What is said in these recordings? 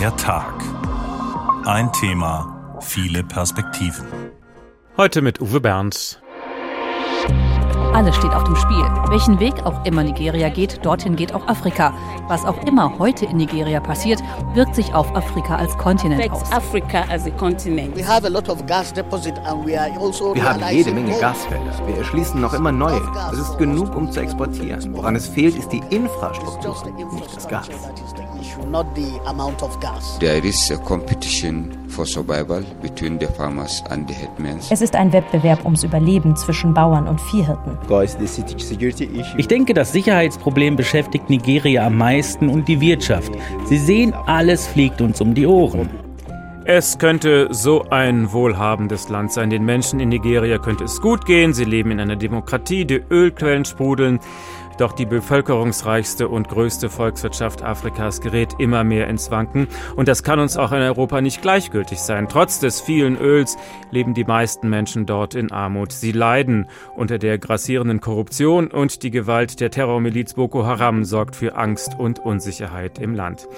Der Tag. Ein Thema, viele Perspektiven. Heute mit Uwe Berns. Alles steht auf dem Spiel. Welchen Weg auch immer Nigeria geht, dorthin geht auch Afrika. Was auch immer heute in Nigeria passiert, wirkt sich auf Afrika als Kontinent aus. Also Wir haben jede Menge Gasfelder. Wir erschließen noch immer neue. Es ist genug, um zu exportieren. Woran es fehlt, ist die Infrastruktur, nicht das Gas. There is a competition for survival between the farmers and the headmen. Es ist ein Wettbewerb ums Überleben zwischen Bauern und Viehhirten. Ich denke, das Sicherheitsproblem beschäftigt Nigeria am meisten und die Wirtschaft. Sie sehen, alles fliegt uns um die Ohren. Es könnte so ein wohlhabendes Land sein. Den Menschen in Nigeria könnte es gut gehen. Sie leben in einer Demokratie, die Ölquellen sprudeln. Doch die bevölkerungsreichste und größte Volkswirtschaft Afrikas gerät immer mehr ins Wanken. Und das kann uns auch in Europa nicht gleichgültig sein. Trotz des vielen Öls leben die meisten Menschen dort in Armut. Sie leiden unter der grassierenden Korruption und die Gewalt der Terrormiliz Boko Haram sorgt für Angst und Unsicherheit im Land.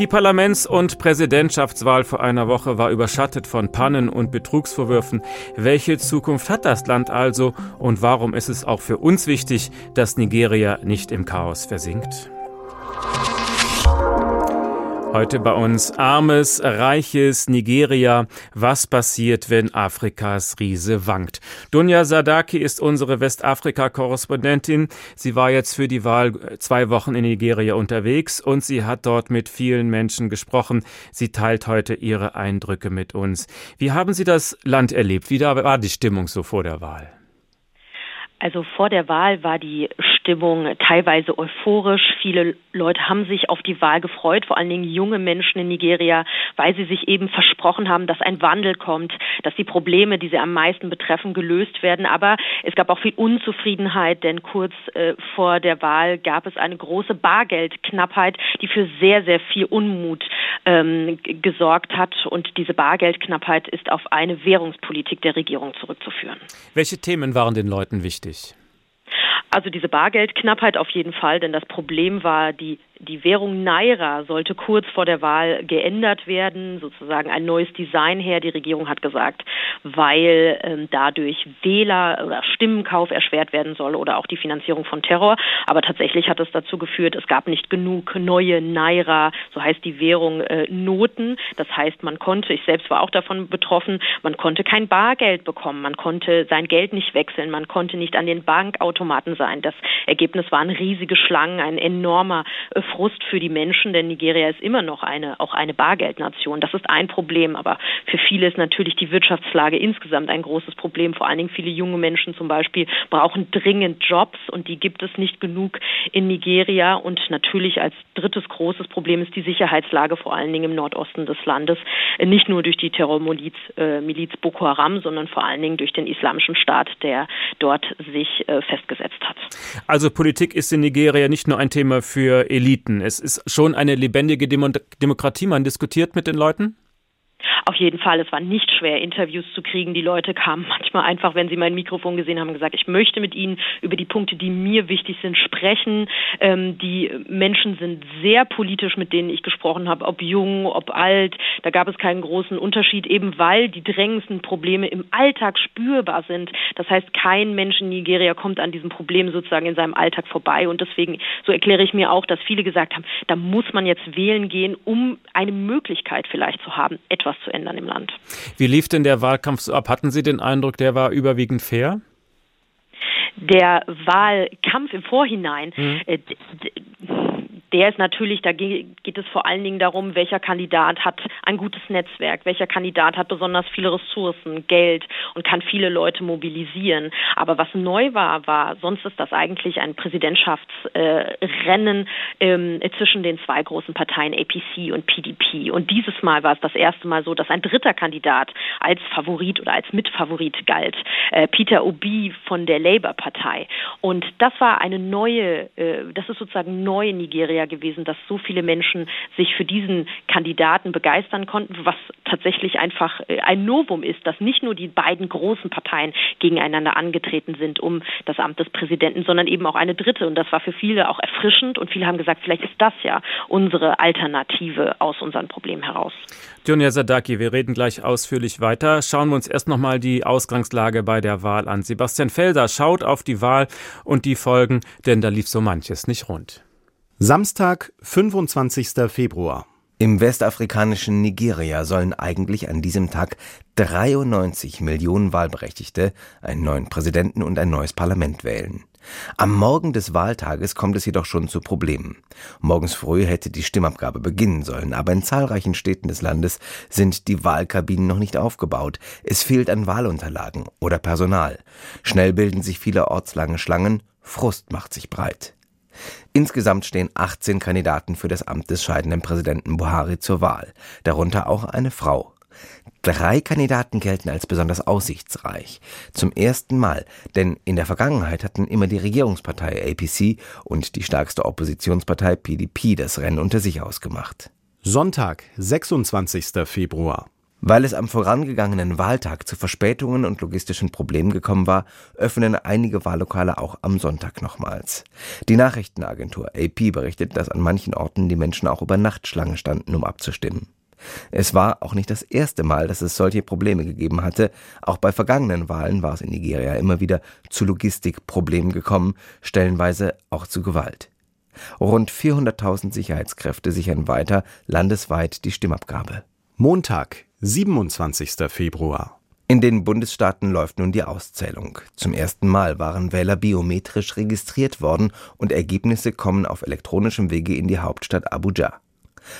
Die Parlaments- und Präsidentschaftswahl vor einer Woche war überschattet von Pannen und Betrugsvorwürfen. Welche Zukunft hat das Land also und warum ist es auch für uns wichtig, dass Nigeria nicht im Chaos versinkt? Heute bei uns armes, reiches Nigeria. Was passiert, wenn Afrikas Riese wankt? Dunja Sadaki ist unsere Westafrika-Korrespondentin. Sie war jetzt für die Wahl zwei Wochen in Nigeria unterwegs und sie hat dort mit vielen Menschen gesprochen. Sie teilt heute ihre Eindrücke mit uns. Wie haben Sie das Land erlebt? Wie war die Stimmung so vor der Wahl? Also vor der Wahl war die Stimmung teilweise euphorisch. Viele Leute haben sich auf die Wahl gefreut, vor allen Dingen junge Menschen in Nigeria, weil sie sich eben versprochen haben, dass ein Wandel kommt, dass die Probleme, die sie am meisten betreffen, gelöst werden. Aber es gab auch viel Unzufriedenheit, denn kurz äh, vor der Wahl gab es eine große Bargeldknappheit, die für sehr, sehr viel Unmut ähm, gesorgt hat. Und diese Bargeldknappheit ist auf eine Währungspolitik der Regierung zurückzuführen. Welche Themen waren den Leuten wichtig? Also diese Bargeldknappheit auf jeden Fall, denn das Problem war die die Währung Naira sollte kurz vor der Wahl geändert werden, sozusagen ein neues Design her. Die Regierung hat gesagt, weil ähm, dadurch Wähler oder Stimmenkauf erschwert werden soll oder auch die Finanzierung von Terror. Aber tatsächlich hat es dazu geführt, es gab nicht genug neue Naira, so heißt die Währung, äh, Noten. Das heißt, man konnte, ich selbst war auch davon betroffen, man konnte kein Bargeld bekommen, man konnte sein Geld nicht wechseln, man konnte nicht an den Bankautomaten sein. Das Ergebnis waren riesige Schlangen, ein enormer Frust für die Menschen, denn Nigeria ist immer noch eine, auch eine Bargeldnation. Das ist ein Problem, aber für viele ist natürlich die Wirtschaftslage insgesamt ein großes Problem. Vor allen Dingen viele junge Menschen zum Beispiel brauchen dringend Jobs und die gibt es nicht genug in Nigeria. Und natürlich als drittes großes Problem ist die Sicherheitslage, vor allen Dingen im Nordosten des Landes. Nicht nur durch die Terrormiliz äh, Miliz Boko Haram, sondern vor allen Dingen durch den Islamischen Staat, der dort sich äh, festgesetzt hat. Also Politik ist in Nigeria nicht nur ein Thema für Elite Eliten. Es ist schon eine lebendige Demo Demokratie. Man diskutiert mit den Leuten? Auf jeden Fall, es war nicht schwer, Interviews zu kriegen. Die Leute kamen manchmal einfach, wenn sie mein Mikrofon gesehen haben, gesagt, ich möchte mit Ihnen über die Punkte, die mir wichtig sind, sprechen. Ähm, die Menschen sind sehr politisch, mit denen ich gesprochen habe, ob jung, ob alt. Da gab es keinen großen Unterschied, eben weil die drängendsten Probleme im Alltag spürbar sind. Das heißt, kein Mensch in Nigeria kommt an diesem Problem sozusagen in seinem Alltag vorbei. Und deswegen, so erkläre ich mir auch, dass viele gesagt haben, da muss man jetzt wählen gehen, um eine Möglichkeit vielleicht zu haben, etwas zu ändern im Land. Wie lief denn der Wahlkampf so ab? Hatten Sie den Eindruck, der war überwiegend fair? Der Wahlkampf im Vorhinein, mhm. äh, der ist natürlich, da geht es vor allen Dingen darum, welcher Kandidat hat ein gutes Netzwerk, welcher Kandidat hat besonders viele Ressourcen, Geld und kann viele Leute mobilisieren. Aber was neu war, war, sonst ist das eigentlich ein Präsidentschaftsrennen äh, zwischen den zwei großen Parteien APC und PDP. Und dieses Mal war es das erste Mal so, dass ein dritter Kandidat als Favorit oder als Mitfavorit galt, äh, Peter Obi von der Labour-Partei. Und das war eine neue, äh, das ist sozusagen neu Nigeria Nigeria gewesen, dass so viele Menschen sich für diesen Kandidaten begeistern konnten, was tatsächlich einfach äh, ein Novum ist, dass nicht nur die beiden großen Parteien gegeneinander angetreten sind um das Amt des Präsidenten, sondern eben auch eine dritte. Und das war für viele auch erfrischend und viele haben gesagt, vielleicht ist das ja unsere Alternative aus unseren Problemen heraus. Jonia Sadaki, wir reden gleich ausführlich weiter. Schauen wir uns erst nochmal die Ausgangslage bei der Wahl an. Sebastian Felder schaut auf die Wahl und die Folgen, denn da lief so manches nicht rund. Samstag, 25. Februar. Im westafrikanischen Nigeria sollen eigentlich an diesem Tag 93 Millionen Wahlberechtigte einen neuen Präsidenten und ein neues Parlament wählen. Am Morgen des Wahltages kommt es jedoch schon zu Problemen. Morgens früh hätte die Stimmabgabe beginnen sollen, aber in zahlreichen Städten des Landes sind die Wahlkabinen noch nicht aufgebaut. Es fehlt an Wahlunterlagen oder Personal. Schnell bilden sich vielerorts lange Schlangen, Frust macht sich breit. Insgesamt stehen 18 Kandidaten für das Amt des scheidenden Präsidenten Buhari zur Wahl, darunter auch eine Frau. Drei Kandidaten gelten als besonders aussichtsreich. Zum ersten Mal, denn in der Vergangenheit hatten immer die Regierungspartei APC und die stärkste Oppositionspartei PDP das Rennen unter sich ausgemacht. Sonntag, 26. Februar. Weil es am vorangegangenen Wahltag zu Verspätungen und logistischen Problemen gekommen war, öffnen einige Wahllokale auch am Sonntag nochmals. Die Nachrichtenagentur AP berichtet, dass an manchen Orten die Menschen auch über Nacht Schlange standen, um abzustimmen. Es war auch nicht das erste Mal, dass es solche Probleme gegeben hatte. Auch bei vergangenen Wahlen war es in Nigeria immer wieder zu Logistikproblemen gekommen, stellenweise auch zu Gewalt. Rund 400.000 Sicherheitskräfte sichern weiter landesweit die Stimmabgabe. Montag, 27. Februar. In den Bundesstaaten läuft nun die Auszählung. Zum ersten Mal waren Wähler biometrisch registriert worden und Ergebnisse kommen auf elektronischem Wege in die Hauptstadt Abuja.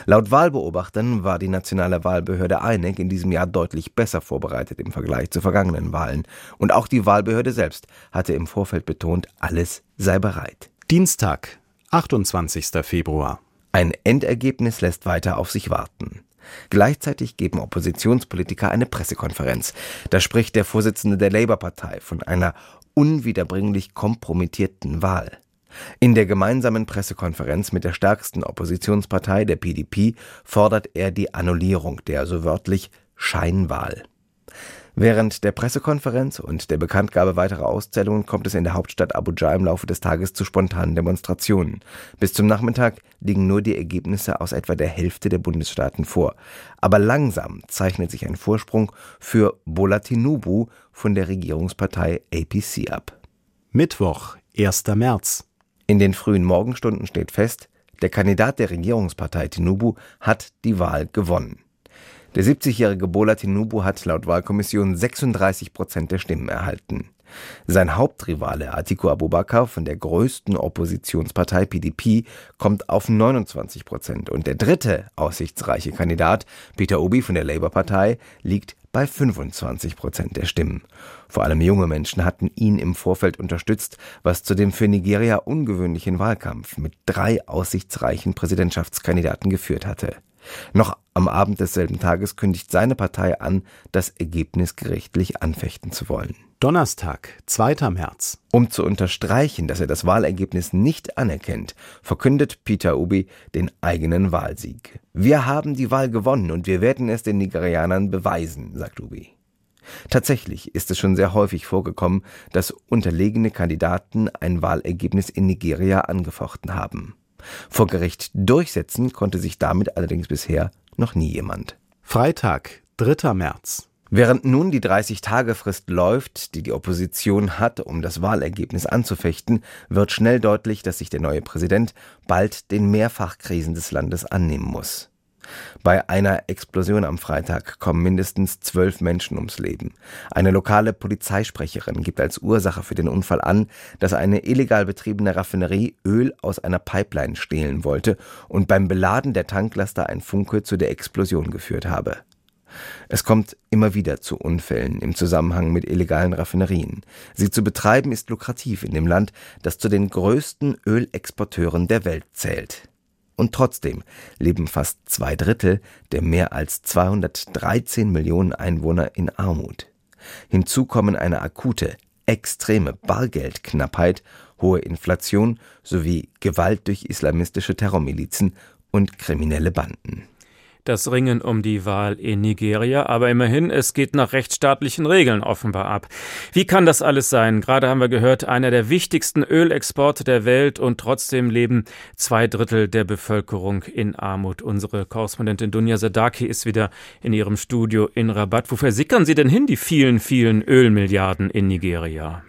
Laut Wahlbeobachtern war die nationale Wahlbehörde INEC in diesem Jahr deutlich besser vorbereitet im Vergleich zu vergangenen Wahlen. Und auch die Wahlbehörde selbst hatte im Vorfeld betont, alles sei bereit. Dienstag, 28. Februar. Ein Endergebnis lässt weiter auf sich warten. Gleichzeitig geben Oppositionspolitiker eine Pressekonferenz. Da spricht der Vorsitzende der Labour-Partei von einer unwiederbringlich kompromittierten Wahl. In der gemeinsamen Pressekonferenz mit der stärksten Oppositionspartei, der PDP, fordert er die Annullierung der so wörtlich Scheinwahl. Während der Pressekonferenz und der Bekanntgabe weiterer Auszählungen kommt es in der Hauptstadt Abuja im Laufe des Tages zu spontanen Demonstrationen. Bis zum Nachmittag liegen nur die Ergebnisse aus etwa der Hälfte der Bundesstaaten vor. Aber langsam zeichnet sich ein Vorsprung für Bola Tinubu von der Regierungspartei APC ab. Mittwoch, 1. März. In den frühen Morgenstunden steht fest, der Kandidat der Regierungspartei Tinubu hat die Wahl gewonnen. Der 70-jährige Bola Tinubu hat laut Wahlkommission 36 Prozent der Stimmen erhalten. Sein Hauptrivale Atiku Abubakar von der größten Oppositionspartei PDP kommt auf 29 Prozent und der dritte aussichtsreiche Kandidat Peter Obi von der Labour-Partei liegt bei 25 Prozent der Stimmen. Vor allem junge Menschen hatten ihn im Vorfeld unterstützt, was zu dem für Nigeria ungewöhnlichen Wahlkampf mit drei aussichtsreichen Präsidentschaftskandidaten geführt hatte. Noch am Abend desselben Tages kündigt seine Partei an, das Ergebnis gerichtlich anfechten zu wollen. Donnerstag, 2. März. Um zu unterstreichen, dass er das Wahlergebnis nicht anerkennt, verkündet Peter Obi den eigenen Wahlsieg. Wir haben die Wahl gewonnen und wir werden es den Nigerianern beweisen, sagt Obi. Tatsächlich ist es schon sehr häufig vorgekommen, dass unterlegene Kandidaten ein Wahlergebnis in Nigeria angefochten haben. Vor Gericht durchsetzen konnte sich damit allerdings bisher noch nie jemand. Freitag, 3. März. Während nun die 30-Tage-Frist läuft, die die Opposition hat, um das Wahlergebnis anzufechten, wird schnell deutlich, dass sich der neue Präsident bald den Mehrfachkrisen des Landes annehmen muss. Bei einer Explosion am Freitag kommen mindestens zwölf Menschen ums Leben. Eine lokale Polizeisprecherin gibt als Ursache für den Unfall an, dass eine illegal betriebene Raffinerie Öl aus einer Pipeline stehlen wollte und beim Beladen der Tanklaster ein Funke zu der Explosion geführt habe. Es kommt immer wieder zu Unfällen im Zusammenhang mit illegalen Raffinerien. Sie zu betreiben ist lukrativ in dem Land, das zu den größten Ölexporteuren der Welt zählt. Und trotzdem leben fast zwei Drittel der mehr als 213 Millionen Einwohner in Armut. Hinzu kommen eine akute, extreme Bargeldknappheit, hohe Inflation sowie Gewalt durch islamistische Terrormilizen und kriminelle Banden das Ringen um die Wahl in Nigeria, aber immerhin, es geht nach rechtsstaatlichen Regeln offenbar ab. Wie kann das alles sein? Gerade haben wir gehört, einer der wichtigsten Ölexporte der Welt und trotzdem leben zwei Drittel der Bevölkerung in Armut. Unsere Korrespondentin Dunja Sadaki ist wieder in ihrem Studio in Rabat. Wo versickern Sie denn hin, die vielen, vielen Ölmilliarden in Nigeria?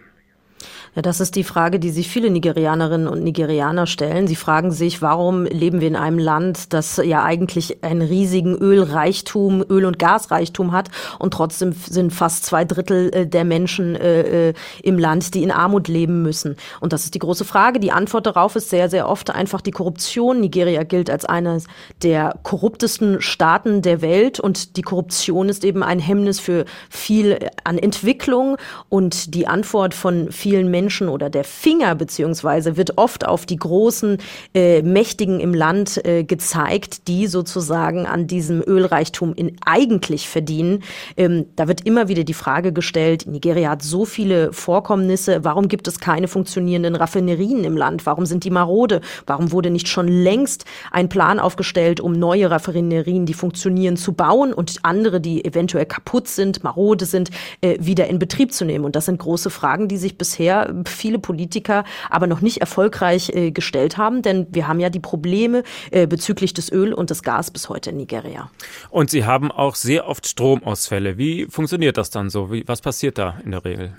Ja, das ist die Frage, die sich viele Nigerianerinnen und Nigerianer stellen. Sie fragen sich, warum leben wir in einem Land, das ja eigentlich einen riesigen Ölreichtum, Öl- und Gasreichtum hat und trotzdem sind fast zwei Drittel äh, der Menschen äh, äh, im Land, die in Armut leben müssen. Und das ist die große Frage. Die Antwort darauf ist sehr, sehr oft einfach die Korruption. Nigeria gilt als eines der korruptesten Staaten der Welt und die Korruption ist eben ein Hemmnis für viel an Entwicklung und die Antwort von vielen Menschen Menschen oder der Finger beziehungsweise wird oft auf die großen äh, Mächtigen im Land äh, gezeigt, die sozusagen an diesem Ölreichtum in eigentlich verdienen. Ähm, da wird immer wieder die Frage gestellt, Nigeria hat so viele Vorkommnisse, warum gibt es keine funktionierenden Raffinerien im Land? Warum sind die marode? Warum wurde nicht schon längst ein Plan aufgestellt, um neue Raffinerien, die funktionieren, zu bauen und andere, die eventuell kaputt sind, marode sind, äh, wieder in Betrieb zu nehmen? Und das sind große Fragen, die sich bisher viele Politiker aber noch nicht erfolgreich äh, gestellt haben, denn wir haben ja die Probleme äh, bezüglich des Öl und des Gas bis heute in Nigeria. Und Sie haben auch sehr oft Stromausfälle. Wie funktioniert das dann so? Wie, was passiert da in der Regel?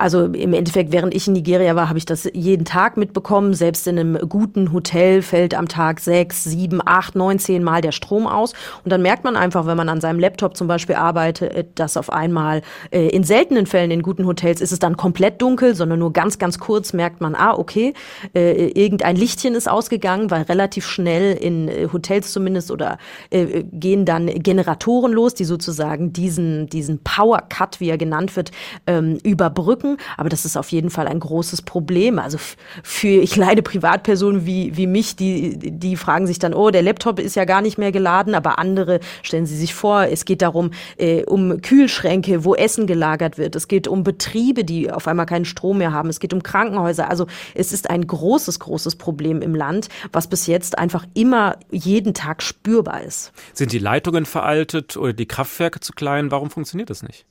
Also im Endeffekt, während ich in Nigeria war, habe ich das jeden Tag mitbekommen. Selbst in einem guten Hotel fällt am Tag sechs, sieben, acht, neun, zehn Mal der Strom aus. Und dann merkt man einfach, wenn man an seinem Laptop zum Beispiel arbeitet, dass auf einmal äh, in seltenen Fällen in guten Hotels ist es dann komplett dunkel, sondern nur ganz, ganz kurz merkt man, ah, okay, äh, irgendein Lichtchen ist ausgegangen, weil relativ schnell in äh, Hotels zumindest oder äh, gehen dann Generatoren los, die sozusagen diesen, diesen Power Cut, wie er genannt wird, ähm, überbrücken gucken. Aber das ist auf jeden Fall ein großes Problem. Also für kleine Privatpersonen wie, wie mich, die, die fragen sich dann, oh, der Laptop ist ja gar nicht mehr geladen. Aber andere stellen sie sich vor, es geht darum, äh, um Kühlschränke, wo Essen gelagert wird. Es geht um Betriebe, die auf einmal keinen Strom mehr haben. Es geht um Krankenhäuser. Also es ist ein großes, großes Problem im Land, was bis jetzt einfach immer jeden Tag spürbar ist. Sind die Leitungen veraltet oder die Kraftwerke zu klein? Warum funktioniert das nicht?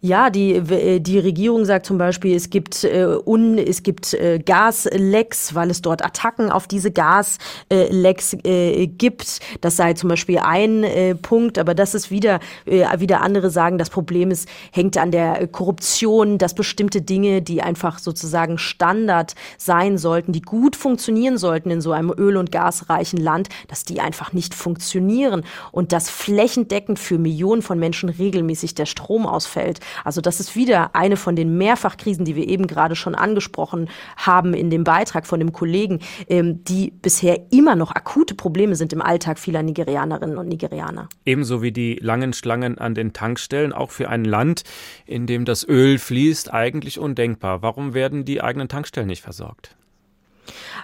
Ja, die, äh, die Regierung sagt zum Beispiel, es gibt, äh, un, es gibt äh, Gaslecks, weil es dort Attacken auf diese Gaslecks äh, gibt. Das sei zum Beispiel ein äh, Punkt, aber das ist wieder, äh, wieder andere sagen, das Problem ist, hängt an der Korruption, dass bestimmte Dinge, die einfach sozusagen Standard sein sollten, die gut funktionieren sollten in so einem öl- und gasreichen Land, dass die einfach nicht funktionieren und dass flächendeckend für Millionen von Menschen regelmäßig der Strom ausfällt ausfällt. Also das ist wieder eine von den Mehrfachkrisen, die wir eben gerade schon angesprochen haben in dem Beitrag von dem Kollegen, ähm, die bisher immer noch akute Probleme sind im Alltag vieler Nigerianerinnen und Nigerianer. Ebenso wie die langen Schlangen an den Tankstellen, auch für ein Land, in dem das Öl fließt, eigentlich undenkbar. Warum werden die eigenen Tankstellen nicht versorgt?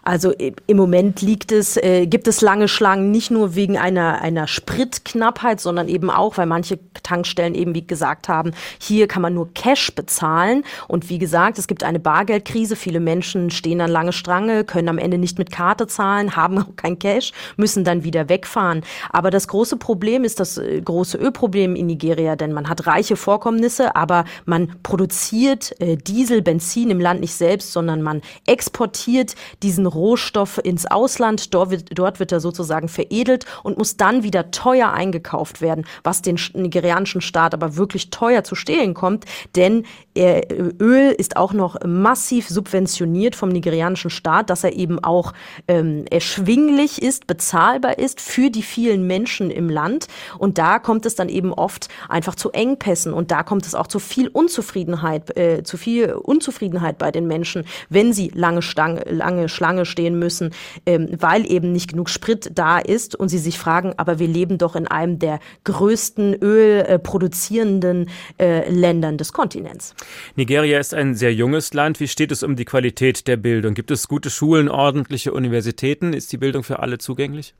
Also im Moment liegt es, äh, gibt es lange Schlangen nicht nur wegen einer, einer Spritknappheit, sondern eben auch, weil manche Tankstellen eben, wie gesagt haben, hier kann man nur Cash bezahlen. Und wie gesagt, es gibt eine Bargeldkrise. Viele Menschen stehen an lange Strange, können am Ende nicht mit Karte zahlen, haben auch kein Cash, müssen dann wieder wegfahren. Aber das große Problem ist das äh, große Ölproblem in Nigeria, denn man hat reiche Vorkommnisse, aber man produziert äh, Diesel, Benzin im Land nicht selbst, sondern man exportiert diesen Rohstoff ins Ausland. Dort wird, dort wird er sozusagen veredelt und muss dann wieder teuer eingekauft werden, was den nigerianischen Staat aber wirklich teuer zu stehlen kommt, denn Öl ist auch noch massiv subventioniert vom nigerianischen Staat, dass er eben auch ähm, erschwinglich ist, bezahlbar ist für die vielen Menschen im Land. Und da kommt es dann eben oft einfach zu Engpässen und da kommt es auch zu viel Unzufriedenheit, äh, zu viel Unzufriedenheit bei den Menschen, wenn sie lange, Stange, lange Schlange stehen müssen, ähm, weil eben nicht genug Sprit da ist und sie sich fragen, aber wir leben doch in einem der größten ölproduzierenden äh, Ländern des Kontinents. Nigeria ist ein sehr junges Land. Wie steht es um die Qualität der Bildung? Gibt es gute Schulen, ordentliche Universitäten? Ist die Bildung für alle zugänglich?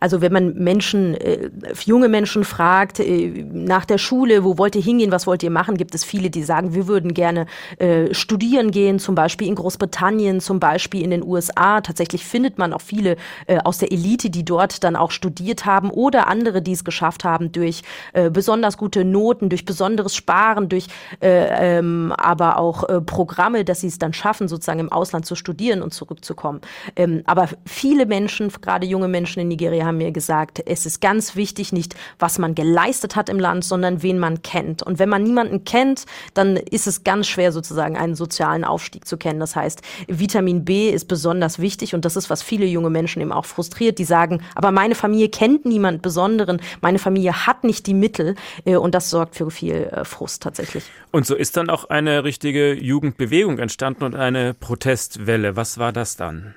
Also wenn man Menschen, äh, junge Menschen fragt äh, nach der Schule, wo wollt ihr hingehen, was wollt ihr machen, gibt es viele, die sagen, wir würden gerne äh, studieren gehen, zum Beispiel in Großbritannien, zum Beispiel in den USA. Tatsächlich findet man auch viele äh, aus der Elite, die dort dann auch studiert haben oder andere, die es geschafft haben durch äh, besonders gute Noten, durch besonderes Sparen, durch äh, ähm, aber auch äh, Programme, dass sie es dann schaffen, sozusagen im Ausland zu studieren und zurückzukommen. Ähm, aber viele Menschen, gerade junge Menschen in Nigeria, haben mir gesagt, es ist ganz wichtig, nicht was man geleistet hat im Land, sondern wen man kennt. Und wenn man niemanden kennt, dann ist es ganz schwer, sozusagen einen sozialen Aufstieg zu kennen. Das heißt, Vitamin B ist besonders wichtig und das ist, was viele junge Menschen eben auch frustriert. Die sagen, aber meine Familie kennt niemand Besonderen, meine Familie hat nicht die Mittel äh, und das sorgt für viel äh, Frust tatsächlich. Und so ist dann auch eine richtige Jugendbewegung entstanden und eine Protestwelle. Was war das dann?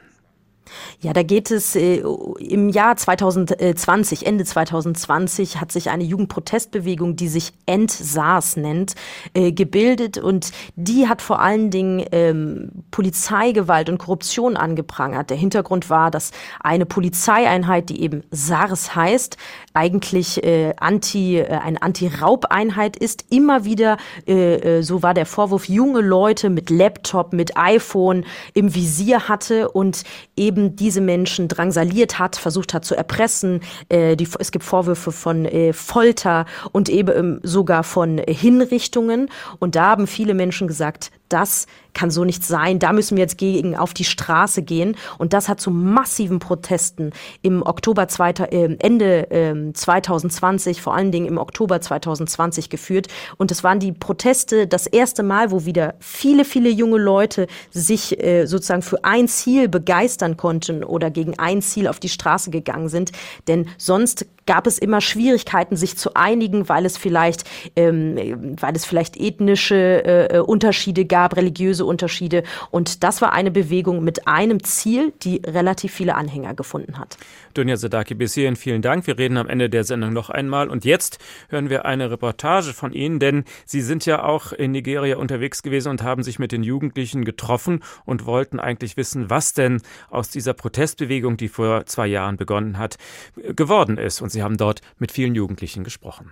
Ja, da geht es äh, im Jahr 2020, Ende 2020 hat sich eine Jugendprotestbewegung, die sich End-SARS nennt, äh, gebildet und die hat vor allen Dingen ähm, Polizeigewalt und Korruption angeprangert. Der Hintergrund war, dass eine Polizeieinheit, die eben SARS heißt, eigentlich äh, anti, äh, eine Anti-Raub-Einheit ist, immer wieder, äh, äh, so war der Vorwurf, junge Leute mit Laptop, mit iPhone im Visier hatte und eben eben diese Menschen drangsaliert hat, versucht hat zu erpressen. Äh, die, es gibt Vorwürfe von äh, Folter und eben ähm, sogar von Hinrichtungen. Und da haben viele Menschen gesagt, das kann so nicht sein. Da müssen wir jetzt gegen auf die Straße gehen. Und das hat zu massiven Protesten im Oktober zweiter, äh, Ende äh, 2020, vor allen Dingen im Oktober 2020 geführt. Und es waren die Proteste das erste Mal, wo wieder viele, viele junge Leute sich äh, sozusagen für ein Ziel begeistern konnten oder gegen ein Ziel auf die Straße gegangen sind. Denn sonst gab es immer Schwierigkeiten, sich zu einigen, weil es vielleicht, ähm, weil es vielleicht ethnische äh, Unterschiede gab, religiöse Unterschiede. Und das war eine Bewegung mit einem Ziel, die relativ viele Anhänger gefunden hat. Dunja Sadaki, bis hierhin vielen Dank. Wir reden am Ende der Sendung noch einmal. Und jetzt hören wir eine Reportage von Ihnen, denn Sie sind ja auch in Nigeria unterwegs gewesen und haben sich mit den Jugendlichen getroffen und wollten eigentlich wissen, was denn aus dieser Protestbewegung, die vor zwei Jahren begonnen hat, geworden ist. Und Sie haben dort mit vielen Jugendlichen gesprochen.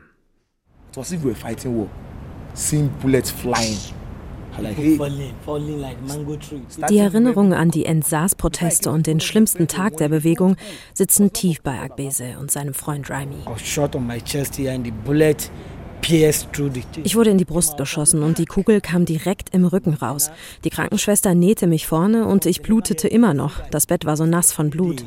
It was if we were fighting war. Seeing bullets flying. Die Erinnerungen an die Entsaas-Proteste und den schlimmsten Tag der Bewegung sitzen tief bei Agbese und seinem Freund Raimi. Ich wurde in die Brust geschossen und die Kugel kam direkt im Rücken raus. Die Krankenschwester nähte mich vorne und ich blutete immer noch. Das Bett war so nass von Blut.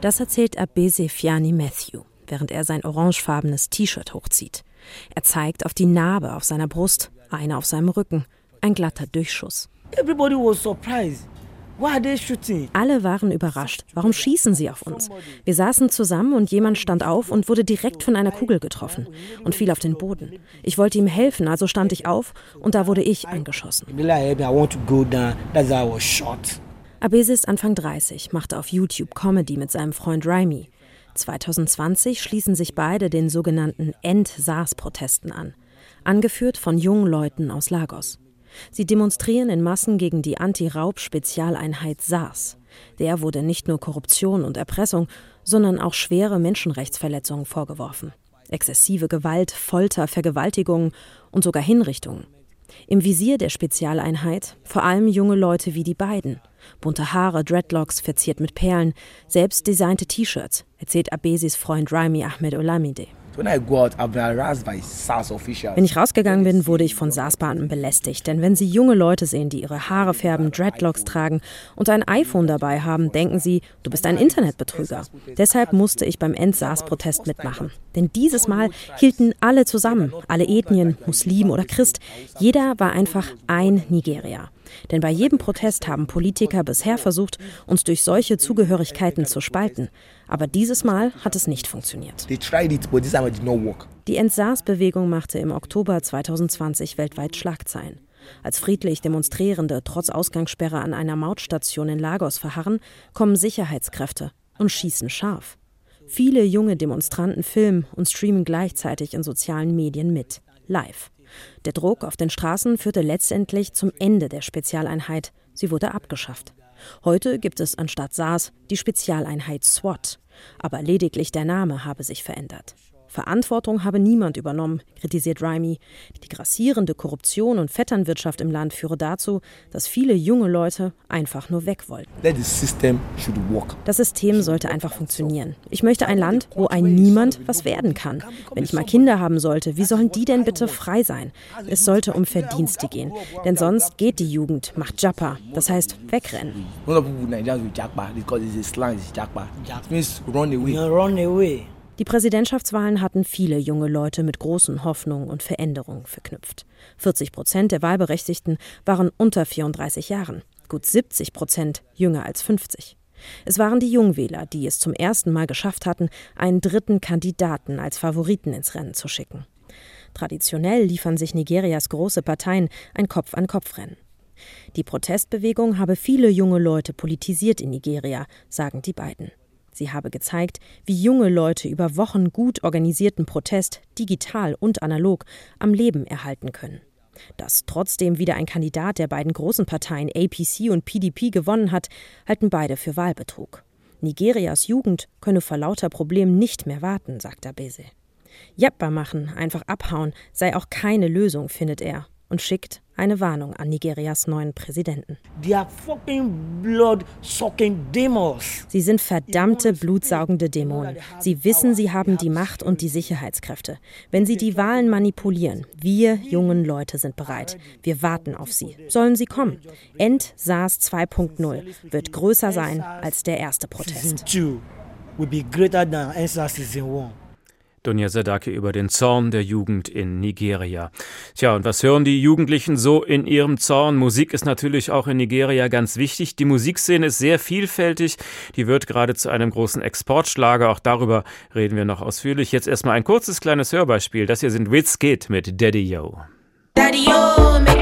Das erzählt Abese Fiani Matthew, während er sein orangefarbenes T-Shirt hochzieht. Er zeigt auf die Narbe auf seiner Brust, eine auf seinem Rücken, ein glatter Durchschuss. Alle waren überrascht. Warum schießen sie auf uns? Wir saßen zusammen und jemand stand auf und wurde direkt von einer Kugel getroffen und fiel auf den Boden. Ich wollte ihm helfen, also stand ich auf und da wurde ich angeschossen. Abese ist Anfang 30, machte auf YouTube Comedy mit seinem Freund Raimi. 2020 schließen sich beide den sogenannten End-SARS-Protesten an, angeführt von jungen Leuten aus Lagos. Sie demonstrieren in Massen gegen die Anti-Raub-Spezialeinheit SARS. Der wurde nicht nur Korruption und Erpressung, sondern auch schwere Menschenrechtsverletzungen vorgeworfen. Exzessive Gewalt, Folter, Vergewaltigungen und sogar Hinrichtungen. Im Visier der Spezialeinheit vor allem junge Leute wie die beiden – Bunte Haare, Dreadlocks, verziert mit Perlen, selbst designte T-Shirts, erzählt Abesis Freund Raimi Ahmed Olamide. Wenn ich rausgegangen bin, wurde ich von SARS-Beamten belästigt. Denn wenn sie junge Leute sehen, die ihre Haare färben, Dreadlocks tragen und ein iPhone dabei haben, denken sie, du bist ein Internetbetrüger. Deshalb musste ich beim End-SARS-Protest mitmachen. Denn dieses Mal hielten alle zusammen, alle Ethnien, Muslim oder Christ. Jeder war einfach ein Nigeria. Denn bei jedem Protest haben Politiker bisher versucht, uns durch solche Zugehörigkeiten zu spalten. Aber dieses Mal hat es nicht funktioniert. Die Entsars-Bewegung machte im Oktober 2020 weltweit Schlagzeilen. Als friedlich Demonstrierende trotz Ausgangssperre an einer Mautstation in Lagos verharren, kommen Sicherheitskräfte und schießen scharf. Viele junge Demonstranten filmen und streamen gleichzeitig in sozialen Medien mit, live. Der Druck auf den Straßen führte letztendlich zum Ende der Spezialeinheit. Sie wurde abgeschafft. Heute gibt es anstatt SARS die Spezialeinheit SWAT. Aber lediglich der Name habe sich verändert. Verantwortung habe niemand übernommen, kritisiert Raimi. Die grassierende Korruption und Vetternwirtschaft im Land führe dazu, dass viele junge Leute einfach nur weg wollten. Das System sollte einfach funktionieren. Ich möchte ein Land, wo ein Niemand was werden kann. Wenn ich mal Kinder haben sollte, wie sollen die denn bitte frei sein? Es sollte um Verdienste gehen. Denn sonst geht die Jugend, macht Japa, das heißt wegrennen. Run away. Die Präsidentschaftswahlen hatten viele junge Leute mit großen Hoffnungen und Veränderungen verknüpft. 40 Prozent der Wahlberechtigten waren unter 34 Jahren, gut 70 Prozent jünger als 50. Es waren die Jungwähler, die es zum ersten Mal geschafft hatten, einen dritten Kandidaten als Favoriten ins Rennen zu schicken. Traditionell liefern sich Nigerias große Parteien ein Kopf-an-Kopf-Rennen. Die Protestbewegung habe viele junge Leute politisiert in Nigeria, sagen die beiden. Sie habe gezeigt, wie junge Leute über Wochen gut organisierten Protest, digital und analog, am Leben erhalten können. Dass trotzdem wieder ein Kandidat der beiden großen Parteien APC und PDP gewonnen hat, halten beide für Wahlbetrug. Nigerias Jugend könne vor lauter Problemen nicht mehr warten, sagt Abese. Jappa machen, einfach abhauen, sei auch keine Lösung, findet er und schickt eine Warnung an Nigerias neuen Präsidenten. Sie sind verdammte blutsaugende Dämonen. Sie wissen, sie haben die Macht und die Sicherheitskräfte. Wenn sie die Wahlen manipulieren, wir jungen Leute sind bereit. Wir warten auf sie. Sollen sie kommen? End-SARS 2.0 wird größer sein als der erste Protest. Dunja Sadake über den Zorn der Jugend in Nigeria. Tja, und was hören die Jugendlichen so in ihrem Zorn? Musik ist natürlich auch in Nigeria ganz wichtig. Die Musikszene ist sehr vielfältig. Die wird gerade zu einem großen Exportschlager. Auch darüber reden wir noch ausführlich. Jetzt erstmal ein kurzes kleines Hörbeispiel. Das hier sind Wizkid mit Daddy Yo. Daddy Yo,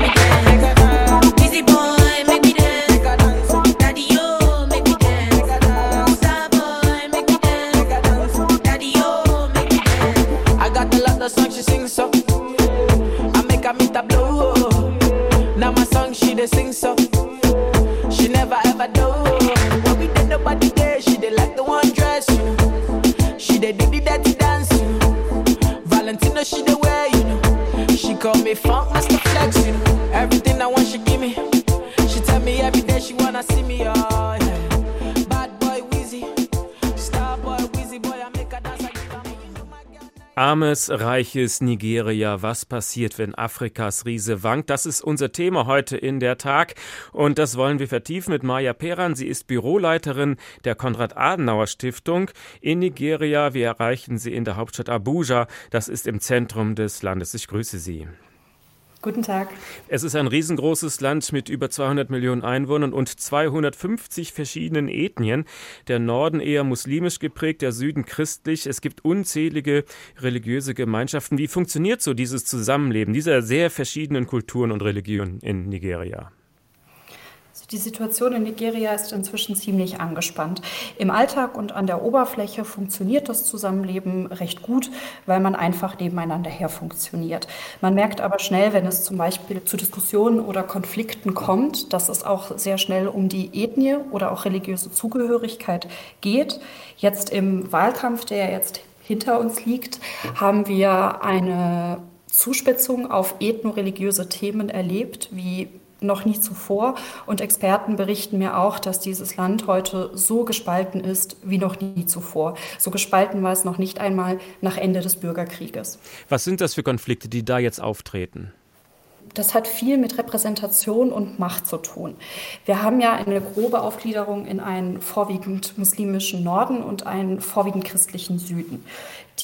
dey sing so. She never ever do. When we did nobody there, she did like the one dress, you know. She did do the dirty dance, you know. Valentino she dey wear, you know. She call me funk master Armes, reiches Nigeria. Was passiert, wenn Afrikas Riese wankt? Das ist unser Thema heute in der Tag. Und das wollen wir vertiefen mit Maya Peran. Sie ist Büroleiterin der Konrad-Adenauer-Stiftung in Nigeria. Wir erreichen sie in der Hauptstadt Abuja. Das ist im Zentrum des Landes. Ich grüße Sie. Guten Tag. Es ist ein riesengroßes Land mit über 200 Millionen Einwohnern und 250 verschiedenen Ethnien. Der Norden eher muslimisch geprägt, der Süden christlich. Es gibt unzählige religiöse Gemeinschaften. Wie funktioniert so dieses Zusammenleben dieser sehr verschiedenen Kulturen und Religionen in Nigeria? Die Situation in Nigeria ist inzwischen ziemlich angespannt. Im Alltag und an der Oberfläche funktioniert das Zusammenleben recht gut, weil man einfach nebeneinander her funktioniert. Man merkt aber schnell, wenn es zum Beispiel zu Diskussionen oder Konflikten kommt, dass es auch sehr schnell um die Ethnie oder auch religiöse Zugehörigkeit geht. Jetzt im Wahlkampf, der jetzt hinter uns liegt, haben wir eine Zuspitzung auf ethno-religiöse Themen erlebt, wie noch nie zuvor. Und Experten berichten mir auch, dass dieses Land heute so gespalten ist wie noch nie zuvor. So gespalten war es noch nicht einmal nach Ende des Bürgerkrieges. Was sind das für Konflikte, die da jetzt auftreten? Das hat viel mit Repräsentation und Macht zu tun. Wir haben ja eine grobe Aufgliederung in einen vorwiegend muslimischen Norden und einen vorwiegend christlichen Süden.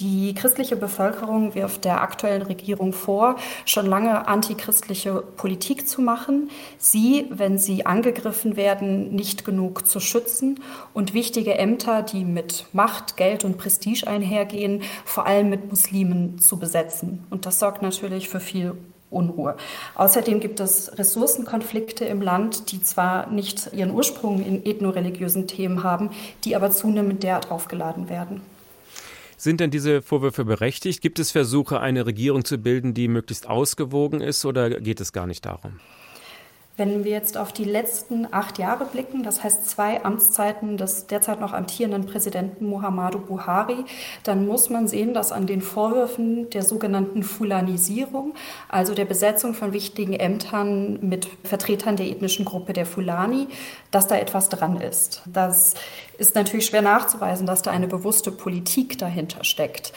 Die christliche Bevölkerung wirft der aktuellen Regierung vor, schon lange antichristliche Politik zu machen, sie, wenn sie angegriffen werden, nicht genug zu schützen und wichtige Ämter, die mit Macht, Geld und Prestige einhergehen, vor allem mit Muslimen zu besetzen. Und das sorgt natürlich für viel Unruhe. Außerdem gibt es Ressourcenkonflikte im Land, die zwar nicht ihren Ursprung in ethnoreligiösen Themen haben, die aber zunehmend derart aufgeladen werden. Sind denn diese Vorwürfe berechtigt? Gibt es Versuche, eine Regierung zu bilden, die möglichst ausgewogen ist, oder geht es gar nicht darum? Wenn wir jetzt auf die letzten acht Jahre blicken, das heißt zwei Amtszeiten des derzeit noch amtierenden Präsidenten Muhammadu Buhari, dann muss man sehen, dass an den Vorwürfen der sogenannten Fulanisierung, also der Besetzung von wichtigen Ämtern mit Vertretern der ethnischen Gruppe der Fulani, dass da etwas dran ist. Das ist natürlich schwer nachzuweisen, dass da eine bewusste Politik dahinter steckt.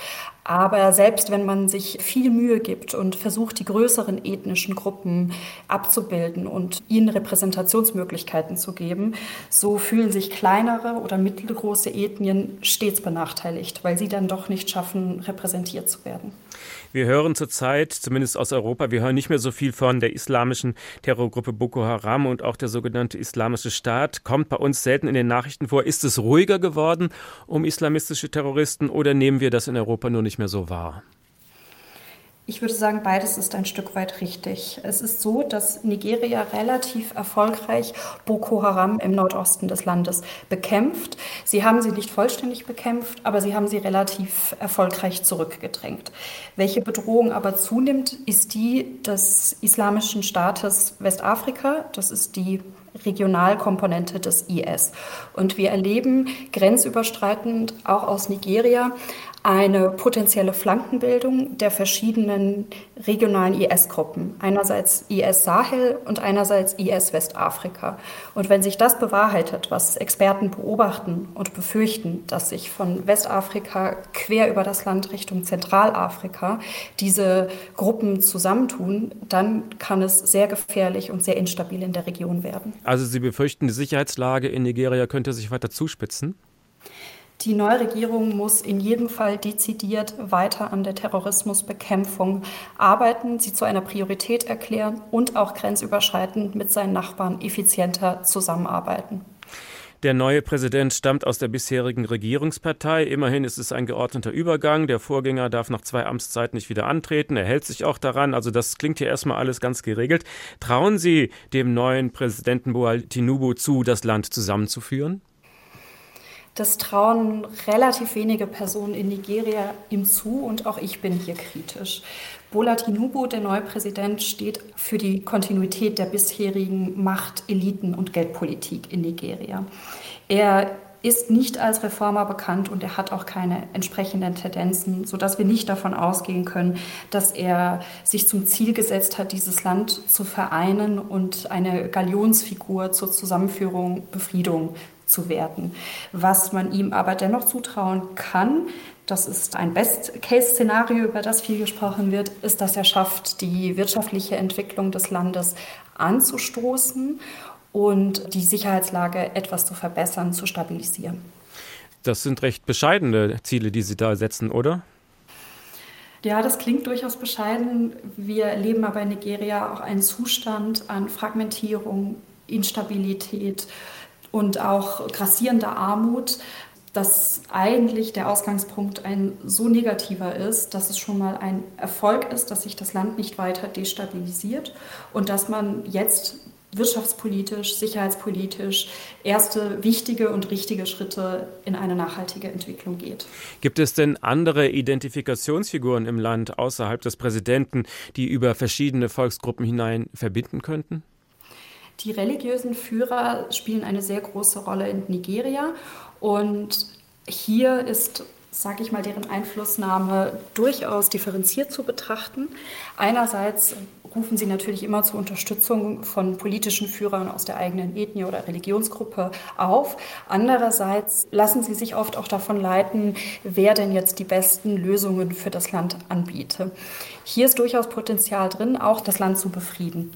Aber selbst wenn man sich viel Mühe gibt und versucht, die größeren ethnischen Gruppen abzubilden und ihnen Repräsentationsmöglichkeiten zu geben, so fühlen sich kleinere oder mittelgroße Ethnien stets benachteiligt, weil sie dann doch nicht schaffen, repräsentiert zu werden. Wir hören zurzeit, zumindest aus Europa, wir hören nicht mehr so viel von der islamischen Terrorgruppe Boko Haram und auch der sogenannte Islamische Staat. Kommt bei uns selten in den Nachrichten vor. Ist es ruhiger geworden um islamistische Terroristen oder nehmen wir das in Europa nur nicht mehr so wahr? Ich würde sagen, beides ist ein Stück weit richtig. Es ist so, dass Nigeria relativ erfolgreich Boko Haram im Nordosten des Landes bekämpft. Sie haben sie nicht vollständig bekämpft, aber sie haben sie relativ erfolgreich zurückgedrängt. Welche Bedrohung aber zunimmt, ist die des Islamischen Staates Westafrika. Das ist die Regionalkomponente des IS. Und wir erleben grenzüberschreitend auch aus Nigeria eine potenzielle Flankenbildung der verschiedenen regionalen IS-Gruppen. Einerseits IS Sahel und einerseits IS Westafrika. Und wenn sich das bewahrheitet, was Experten beobachten und befürchten, dass sich von Westafrika quer über das Land Richtung Zentralafrika diese Gruppen zusammentun, dann kann es sehr gefährlich und sehr instabil in der Region werden. Also Sie befürchten, die Sicherheitslage in Nigeria könnte sich weiter zuspitzen? Die neue Regierung muss in jedem Fall dezidiert weiter an der Terrorismusbekämpfung arbeiten, sie zu einer Priorität erklären und auch grenzüberschreitend mit seinen Nachbarn effizienter zusammenarbeiten. Der neue Präsident stammt aus der bisherigen Regierungspartei. Immerhin ist es ein geordneter Übergang. Der Vorgänger darf nach zwei Amtszeiten nicht wieder antreten. Er hält sich auch daran. Also das klingt hier erstmal alles ganz geregelt. Trauen Sie dem neuen Präsidenten Boal Tinubu zu, das Land zusammenzuführen? Das trauen relativ wenige Personen in Nigeria ihm zu und auch ich bin hier kritisch. Bola Tinubu, der neue Präsident, steht für die Kontinuität der bisherigen Macht, Eliten und Geldpolitik in Nigeria. Er ist nicht als Reformer bekannt und er hat auch keine entsprechenden Tendenzen, sodass wir nicht davon ausgehen können, dass er sich zum Ziel gesetzt hat, dieses Land zu vereinen und eine Galionsfigur zur Zusammenführung, Befriedung zu werden. Was man ihm aber dennoch zutrauen kann, das ist ein Best-Case-Szenario, über das viel gesprochen wird, ist, dass er schafft, die wirtschaftliche Entwicklung des Landes anzustoßen und die Sicherheitslage etwas zu verbessern, zu stabilisieren. Das sind recht bescheidene Ziele, die Sie da setzen, oder? Ja, das klingt durchaus bescheiden. Wir erleben aber in Nigeria auch einen Zustand an Fragmentierung, Instabilität, und auch grassierender Armut, dass eigentlich der Ausgangspunkt ein so negativer ist, dass es schon mal ein Erfolg ist, dass sich das Land nicht weiter destabilisiert und dass man jetzt wirtschaftspolitisch, sicherheitspolitisch erste wichtige und richtige Schritte in eine nachhaltige Entwicklung geht. Gibt es denn andere Identifikationsfiguren im Land außerhalb des Präsidenten, die über verschiedene Volksgruppen hinein verbinden könnten? Die religiösen Führer spielen eine sehr große Rolle in Nigeria und hier ist sage ich mal, deren Einflussnahme durchaus differenziert zu betrachten. Einerseits rufen sie natürlich immer zur Unterstützung von politischen Führern aus der eigenen Ethnie oder Religionsgruppe auf. Andererseits lassen sie sich oft auch davon leiten, wer denn jetzt die besten Lösungen für das Land anbiete. Hier ist durchaus Potenzial drin, auch das Land zu befrieden.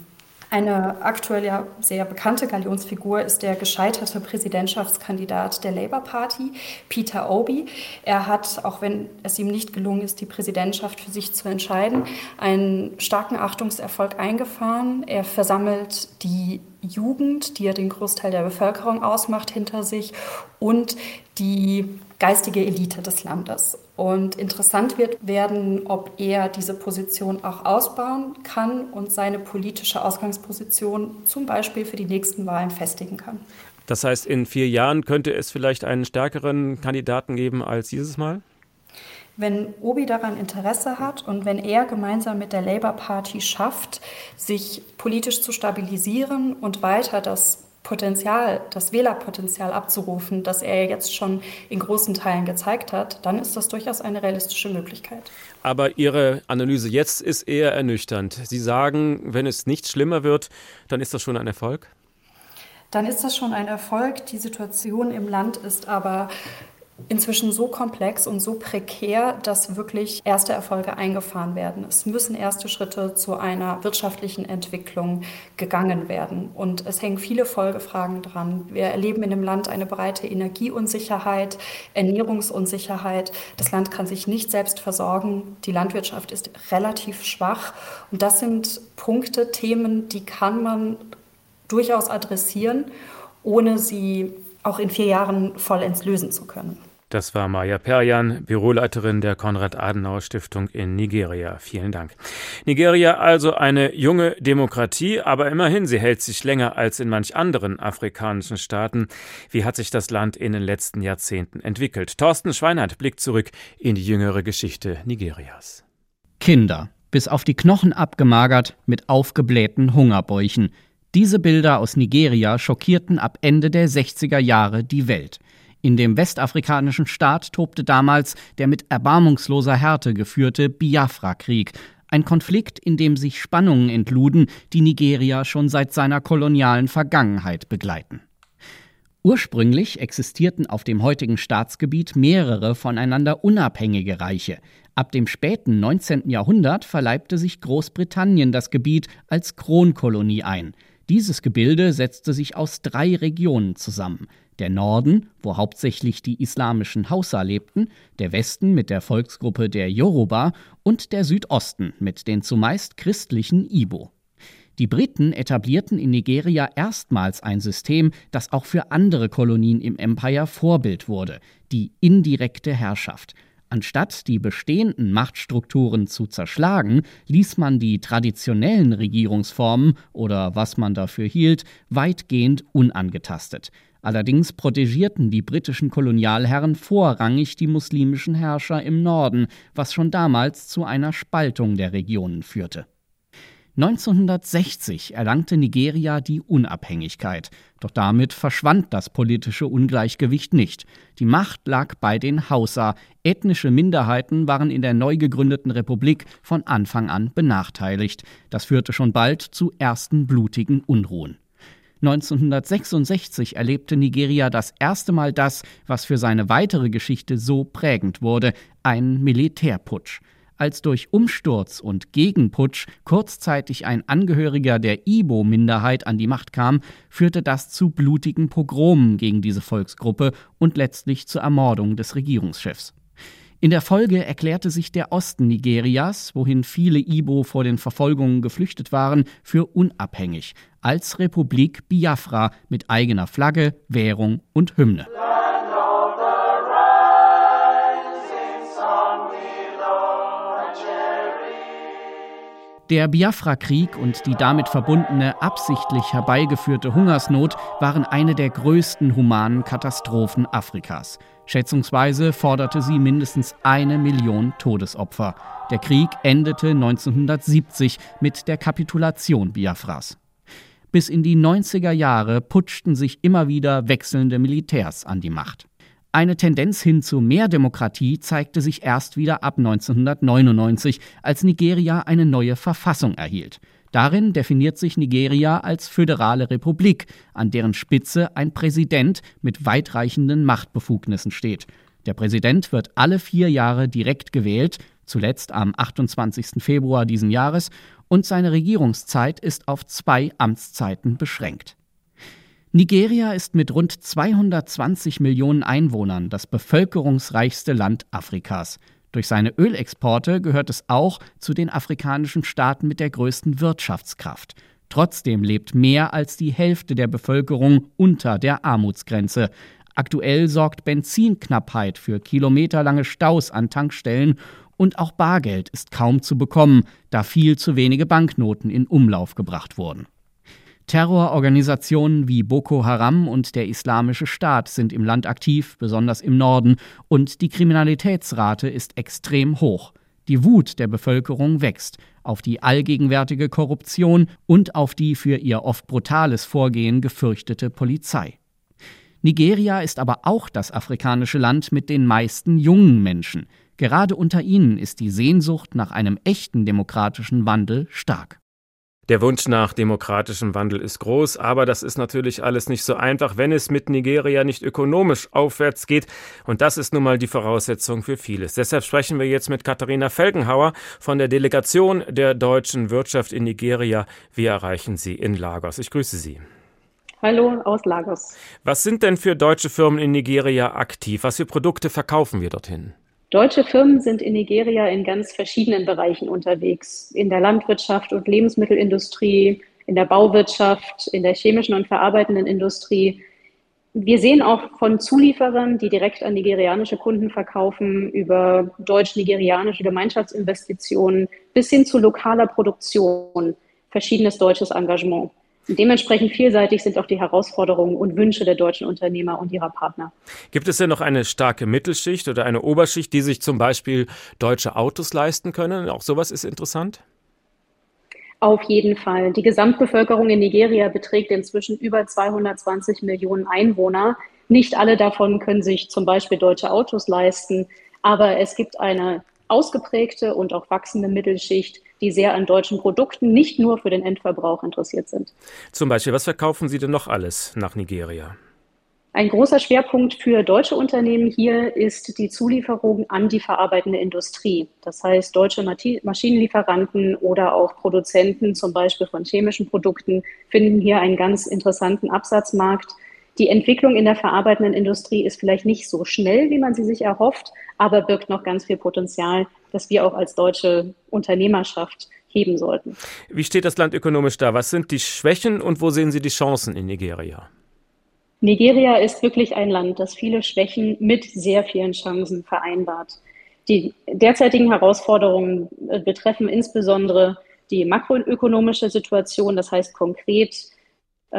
Eine aktuell ja sehr bekannte Galionsfigur ist der gescheiterte Präsidentschaftskandidat der Labour Party, Peter Obi. Er hat, auch wenn es ihm nicht gelungen ist, die Präsidentschaft für sich zu entscheiden, einen starken Achtungserfolg eingefahren. Er versammelt die Jugend, die ja den Großteil der Bevölkerung ausmacht, hinter sich und die geistige Elite des Landes. Und interessant wird werden, ob er diese Position auch ausbauen kann und seine politische Ausgangsposition zum Beispiel für die nächsten Wahlen festigen kann. Das heißt, in vier Jahren könnte es vielleicht einen stärkeren Kandidaten geben als dieses Mal? Wenn Obi daran Interesse hat und wenn er gemeinsam mit der Labour Party schafft, sich politisch zu stabilisieren und weiter das Potenzial, das Wählerpotenzial abzurufen, das er jetzt schon in großen Teilen gezeigt hat, dann ist das durchaus eine realistische Möglichkeit. Aber Ihre Analyse jetzt ist eher ernüchternd. Sie sagen, wenn es nicht schlimmer wird, dann ist das schon ein Erfolg? Dann ist das schon ein Erfolg. Die Situation im Land ist aber inzwischen so komplex und so prekär, dass wirklich erste Erfolge eingefahren werden. Es müssen erste Schritte zu einer wirtschaftlichen Entwicklung gegangen werden. Und es hängen viele Folgefragen dran. Wir erleben in dem Land eine breite Energieunsicherheit, Ernährungsunsicherheit. Das Land kann sich nicht selbst versorgen. Die Landwirtschaft ist relativ schwach. Und das sind Punkte, Themen, die kann man durchaus adressieren, ohne sie auch in vier Jahren vollends lösen zu können. Das war Maya Perjan, Büroleiterin der Konrad-Adenauer-Stiftung in Nigeria. Vielen Dank. Nigeria also eine junge Demokratie, aber immerhin, sie hält sich länger als in manch anderen afrikanischen Staaten. Wie hat sich das Land in den letzten Jahrzehnten entwickelt? Thorsten Schweinert blickt zurück in die jüngere Geschichte Nigerias. Kinder, bis auf die Knochen abgemagert, mit aufgeblähten Hungerbäuchen. Diese Bilder aus Nigeria schockierten ab Ende der 60er Jahre die Welt. In dem westafrikanischen Staat tobte damals der mit erbarmungsloser Härte geführte Biafra-Krieg, ein Konflikt, in dem sich Spannungen entluden, die Nigeria schon seit seiner kolonialen Vergangenheit begleiten. Ursprünglich existierten auf dem heutigen Staatsgebiet mehrere voneinander unabhängige Reiche. Ab dem späten 19. Jahrhundert verleibte sich Großbritannien das Gebiet als Kronkolonie ein. Dieses Gebilde setzte sich aus drei Regionen zusammen der Norden, wo hauptsächlich die islamischen Hausa lebten, der Westen mit der Volksgruppe der Yoruba und der Südosten mit den zumeist christlichen Ibo. Die Briten etablierten in Nigeria erstmals ein System, das auch für andere Kolonien im Empire Vorbild wurde, die indirekte Herrschaft. Anstatt die bestehenden Machtstrukturen zu zerschlagen, ließ man die traditionellen Regierungsformen oder was man dafür hielt, weitgehend unangetastet. Allerdings protegierten die britischen Kolonialherren vorrangig die muslimischen Herrscher im Norden, was schon damals zu einer Spaltung der Regionen führte. 1960 erlangte Nigeria die Unabhängigkeit, doch damit verschwand das politische Ungleichgewicht nicht. Die Macht lag bei den Hausa, ethnische Minderheiten waren in der neu gegründeten Republik von Anfang an benachteiligt. Das führte schon bald zu ersten blutigen Unruhen. 1966 erlebte Nigeria das erste Mal das, was für seine weitere Geschichte so prägend wurde, ein Militärputsch. Als durch Umsturz und Gegenputsch kurzzeitig ein Angehöriger der Ibo-Minderheit an die Macht kam, führte das zu blutigen Pogromen gegen diese Volksgruppe und letztlich zur Ermordung des Regierungschefs. In der Folge erklärte sich der Osten Nigerias, wohin viele Ibo vor den Verfolgungen geflüchtet waren, für unabhängig, als Republik Biafra mit eigener Flagge, Währung und Hymne. Der Biafra-Krieg und die damit verbundene absichtlich herbeigeführte Hungersnot waren eine der größten humanen Katastrophen Afrikas. Schätzungsweise forderte sie mindestens eine Million Todesopfer. Der Krieg endete 1970 mit der Kapitulation Biafras. Bis in die 90er Jahre putschten sich immer wieder wechselnde Militärs an die Macht. Eine Tendenz hin zu mehr Demokratie zeigte sich erst wieder ab 1999, als Nigeria eine neue Verfassung erhielt. Darin definiert sich Nigeria als föderale Republik, an deren Spitze ein Präsident mit weitreichenden Machtbefugnissen steht. Der Präsident wird alle vier Jahre direkt gewählt, zuletzt am 28. Februar diesen Jahres, und seine Regierungszeit ist auf zwei Amtszeiten beschränkt. Nigeria ist mit rund 220 Millionen Einwohnern das bevölkerungsreichste Land Afrikas. Durch seine Ölexporte gehört es auch zu den afrikanischen Staaten mit der größten Wirtschaftskraft. Trotzdem lebt mehr als die Hälfte der Bevölkerung unter der Armutsgrenze. Aktuell sorgt Benzinknappheit für kilometerlange Staus an Tankstellen und auch Bargeld ist kaum zu bekommen, da viel zu wenige Banknoten in Umlauf gebracht wurden. Terrororganisationen wie Boko Haram und der Islamische Staat sind im Land aktiv, besonders im Norden, und die Kriminalitätsrate ist extrem hoch. Die Wut der Bevölkerung wächst auf die allgegenwärtige Korruption und auf die für ihr oft brutales Vorgehen gefürchtete Polizei. Nigeria ist aber auch das afrikanische Land mit den meisten jungen Menschen. Gerade unter ihnen ist die Sehnsucht nach einem echten demokratischen Wandel stark. Der Wunsch nach demokratischem Wandel ist groß, aber das ist natürlich alles nicht so einfach, wenn es mit Nigeria nicht ökonomisch aufwärts geht. Und das ist nun mal die Voraussetzung für vieles. Deshalb sprechen wir jetzt mit Katharina Felgenhauer von der Delegation der deutschen Wirtschaft in Nigeria. Wir erreichen Sie in Lagos. Ich grüße Sie. Hallo aus Lagos. Was sind denn für deutsche Firmen in Nigeria aktiv? Was für Produkte verkaufen wir dorthin? Deutsche Firmen sind in Nigeria in ganz verschiedenen Bereichen unterwegs. In der Landwirtschaft und Lebensmittelindustrie, in der Bauwirtschaft, in der chemischen und verarbeitenden Industrie. Wir sehen auch von Zulieferern, die direkt an nigerianische Kunden verkaufen, über deutsch-nigerianische Gemeinschaftsinvestitionen bis hin zu lokaler Produktion, verschiedenes deutsches Engagement. Dementsprechend vielseitig sind auch die Herausforderungen und Wünsche der deutschen Unternehmer und ihrer Partner. Gibt es denn noch eine starke Mittelschicht oder eine Oberschicht, die sich zum Beispiel deutsche Autos leisten können? Auch sowas ist interessant? Auf jeden Fall. Die Gesamtbevölkerung in Nigeria beträgt inzwischen über 220 Millionen Einwohner. Nicht alle davon können sich zum Beispiel deutsche Autos leisten, aber es gibt eine ausgeprägte und auch wachsende Mittelschicht, die sehr an deutschen Produkten nicht nur für den Endverbrauch interessiert sind. Zum Beispiel, was verkaufen Sie denn noch alles nach Nigeria? Ein großer Schwerpunkt für deutsche Unternehmen hier ist die Zulieferung an die verarbeitende Industrie. Das heißt, deutsche Maschinenlieferanten oder auch Produzenten, zum Beispiel von chemischen Produkten, finden hier einen ganz interessanten Absatzmarkt. Die Entwicklung in der verarbeitenden Industrie ist vielleicht nicht so schnell, wie man sie sich erhofft, aber birgt noch ganz viel Potenzial, das wir auch als deutsche Unternehmerschaft heben sollten. Wie steht das Land ökonomisch da? Was sind die Schwächen und wo sehen Sie die Chancen in Nigeria? Nigeria ist wirklich ein Land, das viele Schwächen mit sehr vielen Chancen vereinbart. Die derzeitigen Herausforderungen äh, betreffen insbesondere die makroökonomische Situation, das heißt konkret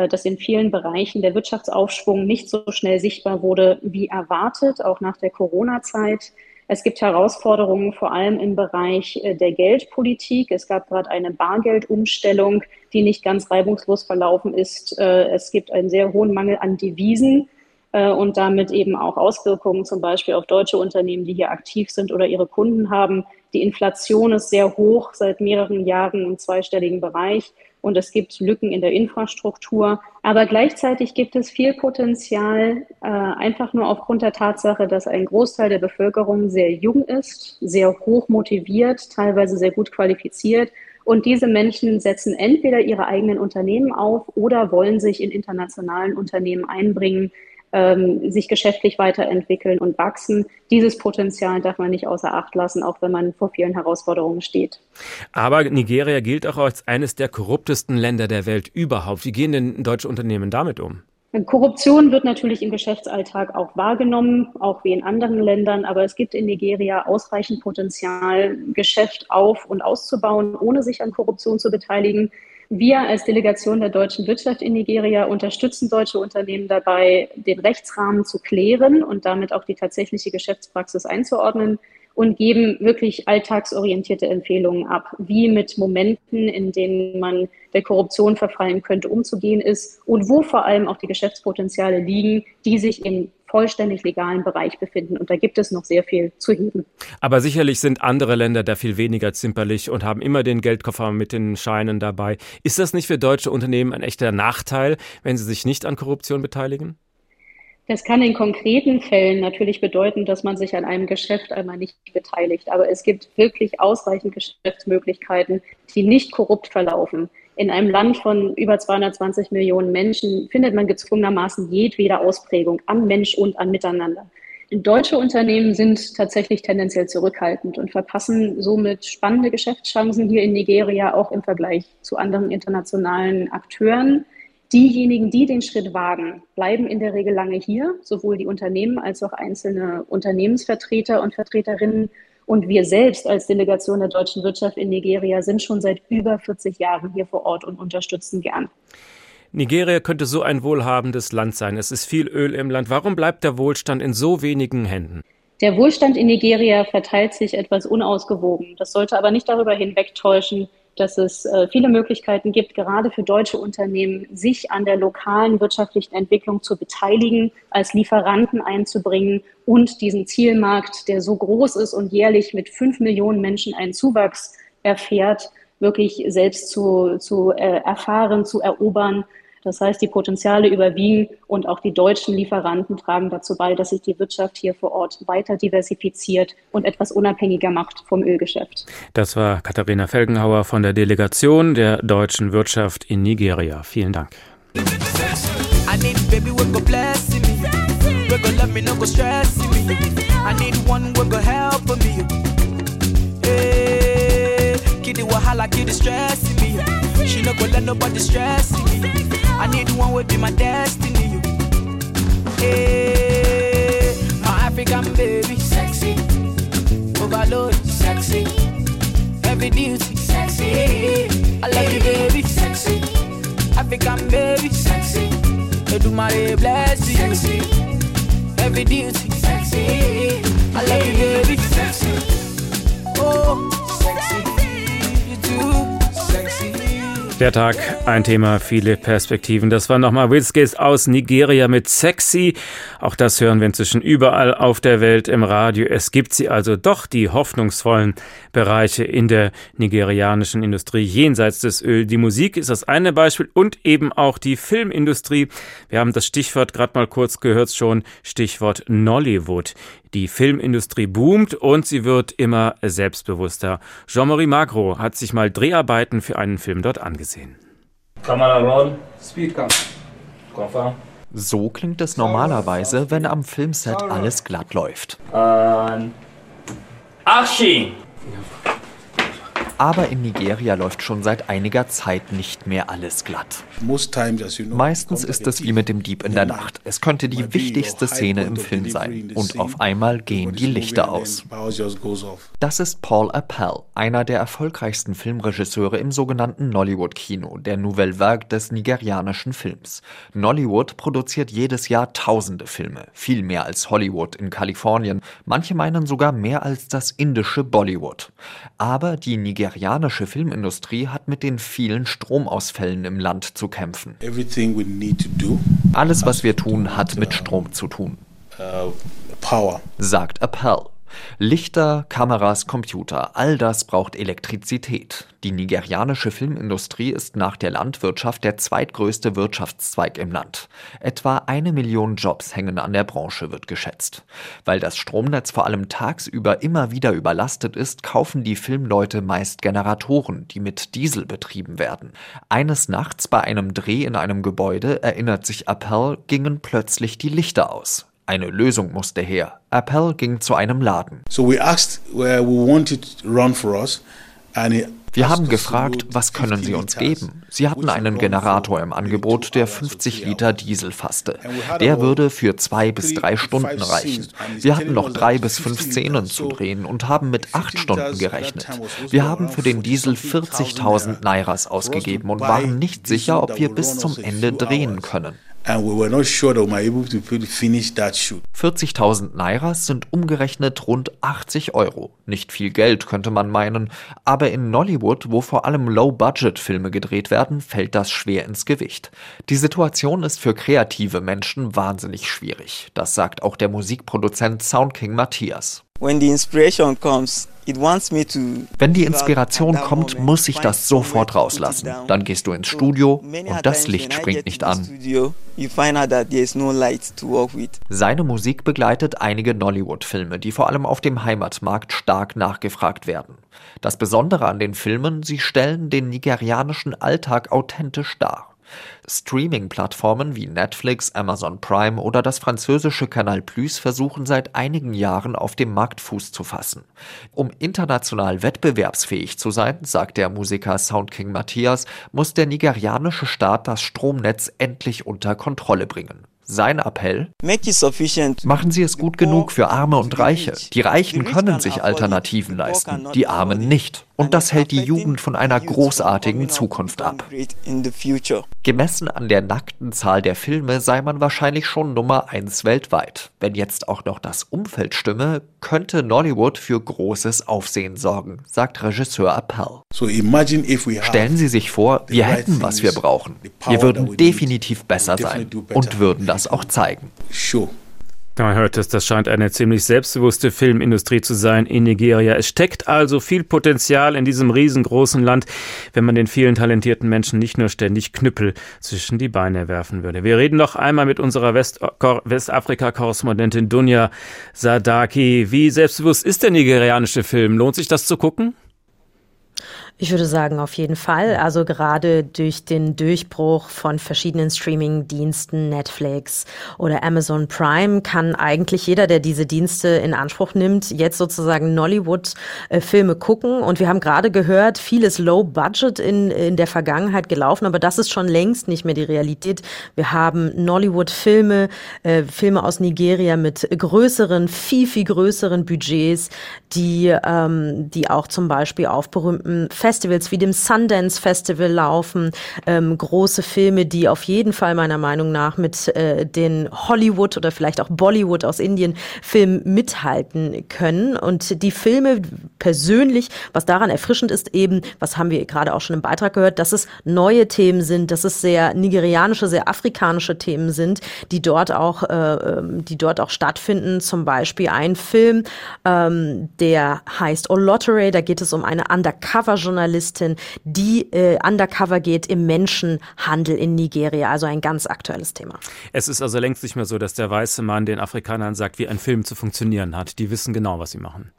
dass in vielen Bereichen der Wirtschaftsaufschwung nicht so schnell sichtbar wurde wie erwartet, auch nach der Corona-Zeit. Es gibt Herausforderungen vor allem im Bereich äh, der Geldpolitik. Es gab gerade eine Bargeldumstellung, die nicht ganz reibungslos verlaufen ist. Äh, es gibt einen sehr hohen Mangel an Devisen und damit eben auch Auswirkungen zum Beispiel auf deutsche Unternehmen, die hier aktiv sind oder ihre Kunden haben. Die Inflation ist sehr hoch seit mehreren Jahren im zweistelligen Bereich und es gibt Lücken in der Infrastruktur. Aber gleichzeitig gibt es viel Potenzial, äh, einfach nur aufgrund der Tatsache, dass ein Großteil der Bevölkerung sehr jung ist, sehr hoch motiviert, teilweise sehr gut qualifiziert. Und diese Menschen setzen entweder ihre eigenen Unternehmen auf oder wollen sich in internationalen Unternehmen einbringen, ähm, sich geschäftlich weiterentwickeln und wachsen. Dieses Potenzial darf man nicht außer Acht lassen, auch wenn man vor vielen Herausforderungen steht. Aber Nigeria gilt auch als eines der korruptesten Länder der Welt überhaupt. Wie gehen denn deutsche Unternehmen damit um? Korruption wird natürlich im Geschäftsalltag auch wahrgenommen, auch wie in anderen Ländern, aber es gibt in Nigeria ausreichend Potenzial, Geschäft auf und auszubauen, ohne sich an Korruption zu beteiligen. Wir als Delegation der deutschen Wirtschaft in Nigeria unterstützen deutsche Unternehmen dabei, den Rechtsrahmen zu klären und damit auch die tatsächliche Geschäftspraxis einzuordnen und geben wirklich alltagsorientierte Empfehlungen ab, wie mit Momenten, in denen man der Korruption verfallen könnte, umzugehen ist und wo vor allem auch die Geschäftspotenziale liegen, die sich in vollständig legalen Bereich befinden. Und da gibt es noch sehr viel zu heben. Aber sicherlich sind andere Länder da viel weniger zimperlich und haben immer den Geldkoffer mit den Scheinen dabei. Ist das nicht für deutsche Unternehmen ein echter Nachteil, wenn sie sich nicht an Korruption beteiligen? Das kann in konkreten Fällen natürlich bedeuten, dass man sich an einem Geschäft einmal nicht beteiligt. Aber es gibt wirklich ausreichend Geschäftsmöglichkeiten, die nicht korrupt verlaufen. In einem Land von über 220 Millionen Menschen findet man gezwungenermaßen jedwede Ausprägung am Mensch und an Miteinander. Deutsche Unternehmen sind tatsächlich tendenziell zurückhaltend und verpassen somit spannende Geschäftschancen hier in Nigeria auch im Vergleich zu anderen internationalen Akteuren. Diejenigen, die den Schritt wagen, bleiben in der Regel lange hier, sowohl die Unternehmen als auch einzelne Unternehmensvertreter und Vertreterinnen. Und wir selbst als Delegation der deutschen Wirtschaft in Nigeria sind schon seit über 40 Jahren hier vor Ort und unterstützen gern. Nigeria könnte so ein wohlhabendes Land sein. Es ist viel Öl im Land. Warum bleibt der Wohlstand in so wenigen Händen? Der Wohlstand in Nigeria verteilt sich etwas unausgewogen. Das sollte aber nicht darüber hinwegtäuschen, dass es äh, viele Möglichkeiten gibt, gerade für deutsche Unternehmen, sich an der lokalen wirtschaftlichen Entwicklung zu beteiligen, als Lieferanten einzubringen und diesen Zielmarkt, der so groß ist und jährlich mit fünf Millionen Menschen einen Zuwachs erfährt, wirklich selbst zu, zu äh, erfahren, zu erobern das heißt, die Potenziale überwiegen und auch die deutschen Lieferanten tragen dazu bei, dass sich die Wirtschaft hier vor Ort weiter diversifiziert und etwas unabhängiger macht vom Ölgeschäft. Das war Katharina Felgenhauer von der Delegation der deutschen Wirtschaft in Nigeria. Vielen Dank. She no go let nobody stress me. I need one will be my destiny. Hey, my African baby, sexy. Overload, sexy. Heavy duty, sexy. Eh, I love you, eh, baby, sexy. African baby, sexy. My bless you. Sexy. Heavy duty, sexy. I love you, baby, sexy. Oh, Der Tag, ein Thema, viele Perspektiven. Das war nochmal Wilskes aus Nigeria mit Sexy. Auch das hören wir inzwischen überall auf der Welt im Radio. Es gibt sie also doch, die hoffnungsvollen Bereiche in der nigerianischen Industrie jenseits des Öl. Die Musik ist das eine Beispiel und eben auch die Filmindustrie. Wir haben das Stichwort gerade mal kurz gehört schon, Stichwort Nollywood. Die Filmindustrie boomt und sie wird immer selbstbewusster. Jean-Marie Magro hat sich mal Dreharbeiten für einen Film dort angesehen. So klingt es normalerweise, wenn am Filmset alles glatt läuft. Action! Aber in Nigeria läuft schon seit einiger Zeit nicht mehr alles glatt. Meistens ist es wie mit dem Dieb in der Nacht. Es könnte die wichtigste Szene im Film sein. Und auf einmal gehen die Lichter aus. Das ist Paul Appel, einer der erfolgreichsten Filmregisseure im sogenannten Nollywood-Kino, der Nouvelle Vague des nigerianischen Films. Nollywood produziert jedes Jahr tausende Filme, viel mehr als Hollywood in Kalifornien. Manche meinen sogar mehr als das indische Bollywood. Aber die Nigerianer nigerianische Filmindustrie hat mit den vielen Stromausfällen im Land zu kämpfen. Alles, was wir tun, hat mit Strom zu tun, uh, sagt Appel. Lichter, Kameras, Computer, all das braucht Elektrizität. Die nigerianische Filmindustrie ist nach der Landwirtschaft der zweitgrößte Wirtschaftszweig im Land. Etwa eine Million Jobs hängen an der Branche, wird geschätzt. Weil das Stromnetz vor allem tagsüber immer wieder überlastet ist, kaufen die Filmleute meist Generatoren, die mit Diesel betrieben werden. Eines Nachts bei einem Dreh in einem Gebäude, erinnert sich Appel, gingen plötzlich die Lichter aus. Eine Lösung musste her. Appel ging zu einem Laden. wir haben gefragt, was können Sie uns geben? Sie hatten einen Generator im Angebot, der 50 Liter Diesel fasste. Der würde für zwei bis drei Stunden reichen. Wir hatten noch drei bis fünf Szenen zu drehen und haben mit acht Stunden gerechnet. Wir haben für den Diesel 40.000 Nairas ausgegeben und waren nicht sicher, ob wir bis zum Ende drehen können. 40.000 Nairas sind umgerechnet rund 80 Euro. Nicht viel Geld, könnte man meinen, aber in Nollywood, wo vor allem Low-Budget-Filme gedreht werden, fällt das schwer ins Gewicht. Die Situation ist für kreative Menschen wahnsinnig schwierig. Das sagt auch der Musikproduzent Soundking Matthias. When the inspiration comes, wenn die Inspiration kommt, muss ich das sofort rauslassen. Dann gehst du ins Studio und das Licht springt nicht an. Seine Musik begleitet einige Nollywood-Filme, die vor allem auf dem Heimatmarkt stark nachgefragt werden. Das Besondere an den Filmen, sie stellen den nigerianischen Alltag authentisch dar. Streaming-Plattformen wie Netflix, Amazon Prime oder das französische Canal Plus versuchen seit einigen Jahren auf dem Markt Fuß zu fassen. Um international wettbewerbsfähig zu sein, sagt der Musiker Soundking Matthias, muss der nigerianische Staat das Stromnetz endlich unter Kontrolle bringen. Sein Appell? Machen Sie es gut genug für Arme und Reiche. Die Reichen können sich Alternativen leisten, die Armen nicht. Und das hält die Jugend von einer großartigen Zukunft ab. Gemessen an der nackten Zahl der Filme sei man wahrscheinlich schon Nummer eins weltweit. Wenn jetzt auch noch das Umfeld stimme, könnte Nollywood für großes Aufsehen sorgen, sagt Regisseur Appel. Stellen Sie sich vor, wir hätten, was wir brauchen. Wir würden definitiv besser sein und würden das auch zeigen. Man hört es, das scheint eine ziemlich selbstbewusste Filmindustrie zu sein in Nigeria. Es steckt also viel Potenzial in diesem riesengroßen Land, wenn man den vielen talentierten Menschen nicht nur ständig Knüppel zwischen die Beine werfen würde. Wir reden noch einmal mit unserer West Westafrika-Korrespondentin Dunja Sadaki. Wie selbstbewusst ist der nigerianische Film? Lohnt sich das zu gucken? Ich würde sagen, auf jeden Fall. Also gerade durch den Durchbruch von verschiedenen Streaming-Diensten, Netflix oder Amazon Prime, kann eigentlich jeder, der diese Dienste in Anspruch nimmt, jetzt sozusagen Nollywood-Filme gucken. Und wir haben gerade gehört, vieles Low Budget in, in der Vergangenheit gelaufen, aber das ist schon längst nicht mehr die Realität. Wir haben Nollywood-Filme, äh, Filme aus Nigeria mit größeren, viel, viel größeren Budgets, die, ähm, die auch zum Beispiel auf berühmten Festivals wie dem Sundance Festival laufen, ähm, große Filme, die auf jeden Fall meiner Meinung nach mit äh, den Hollywood oder vielleicht auch Bollywood aus Indien Filmen mithalten können. Und die Filme persönlich, was daran erfrischend ist, eben, was haben wir gerade auch schon im Beitrag gehört, dass es neue Themen sind, dass es sehr nigerianische, sehr afrikanische Themen sind, die dort auch, äh, ähm, die dort auch stattfinden. Zum Beispiel ein Film, ähm, der heißt Olottery, da geht es um eine Undercover- Journalistin, die äh, undercover geht im Menschenhandel in Nigeria. Also ein ganz aktuelles Thema. Es ist also längst nicht mehr so, dass der weiße Mann den Afrikanern sagt, wie ein Film zu funktionieren hat. Die wissen genau, was sie machen.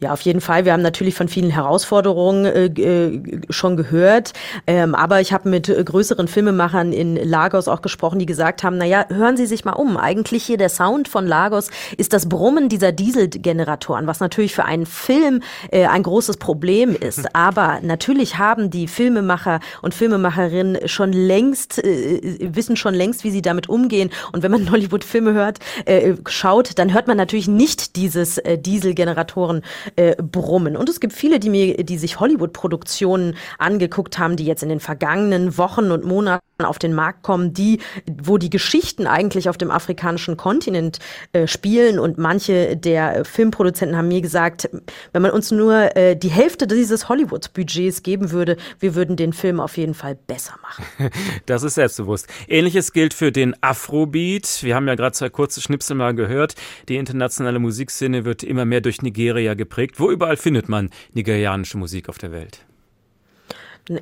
Ja, auf jeden Fall. Wir haben natürlich von vielen Herausforderungen äh, äh schon gehört. Ähm, aber ich habe mit äh, größeren Filmemachern in Lagos auch gesprochen, die gesagt haben, naja, hören Sie sich mal um. Eigentlich hier der Sound von Lagos ist das Brummen dieser Dieselgeneratoren, was natürlich für einen Film äh, ein großes Problem ist. Aber natürlich haben die Filmemacher und Filmemacherinnen schon längst, äh, wissen schon längst, wie sie damit umgehen. Und wenn man Hollywood-Filme hört, äh, schaut, dann hört man natürlich nicht dieses äh, Dieselgeneratoren Ohren äh, brummen. Und es gibt viele, die mir, die sich Hollywood-Produktionen angeguckt haben, die jetzt in den vergangenen Wochen und Monaten auf den Markt kommen, die, wo die Geschichten eigentlich auf dem afrikanischen Kontinent äh, spielen. Und manche der Filmproduzenten haben mir gesagt, wenn man uns nur äh, die Hälfte dieses Hollywood-Budgets geben würde, wir würden den Film auf jeden Fall besser machen. Das ist selbstbewusst. Ähnliches gilt für den Afrobeat. Wir haben ja gerade zwei kurze Schnipsel mal gehört. Die internationale Musikszene wird immer mehr durch Nigeria Nigeria geprägt. Wo überall findet man nigerianische Musik auf der Welt?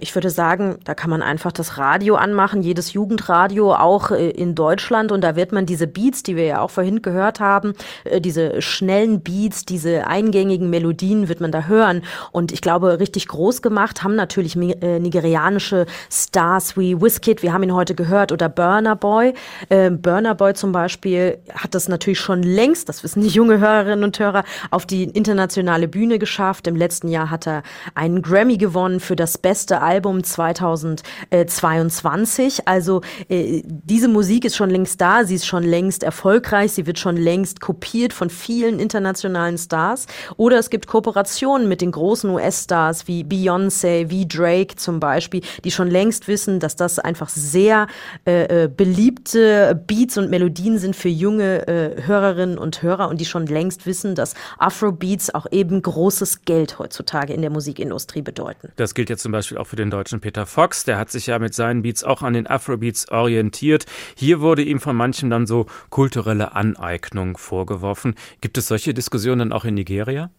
Ich würde sagen, da kann man einfach das Radio anmachen, jedes Jugendradio auch äh, in Deutschland. Und da wird man diese Beats, die wir ja auch vorhin gehört haben, äh, diese schnellen Beats, diese eingängigen Melodien wird man da hören. Und ich glaube, richtig groß gemacht haben natürlich äh, nigerianische Stars wie Wizkid, wir haben ihn heute gehört, oder Burner Boy. Burner Boy zum Beispiel hat das natürlich schon längst, das wissen die junge Hörerinnen und Hörer, auf die internationale Bühne geschafft. Im letzten Jahr hat er einen Grammy gewonnen für das beste Album 2022. Also äh, diese Musik ist schon längst da, sie ist schon längst erfolgreich, sie wird schon längst kopiert von vielen internationalen Stars. Oder es gibt Kooperationen mit den großen US-Stars wie Beyoncé, wie Drake zum Beispiel, die schon längst wissen, dass das einfach sehr äh, äh beliebte Beats und Melodien sind für junge äh, Hörerinnen und Hörer und die schon längst wissen, dass Afrobeats auch eben großes Geld heutzutage in der Musikindustrie bedeuten. Das gilt ja zum Beispiel auch für den deutschen Peter Fox. Der hat sich ja mit seinen Beats auch an den Afrobeats orientiert. Hier wurde ihm von manchen dann so kulturelle Aneignung vorgeworfen. Gibt es solche Diskussionen auch in Nigeria?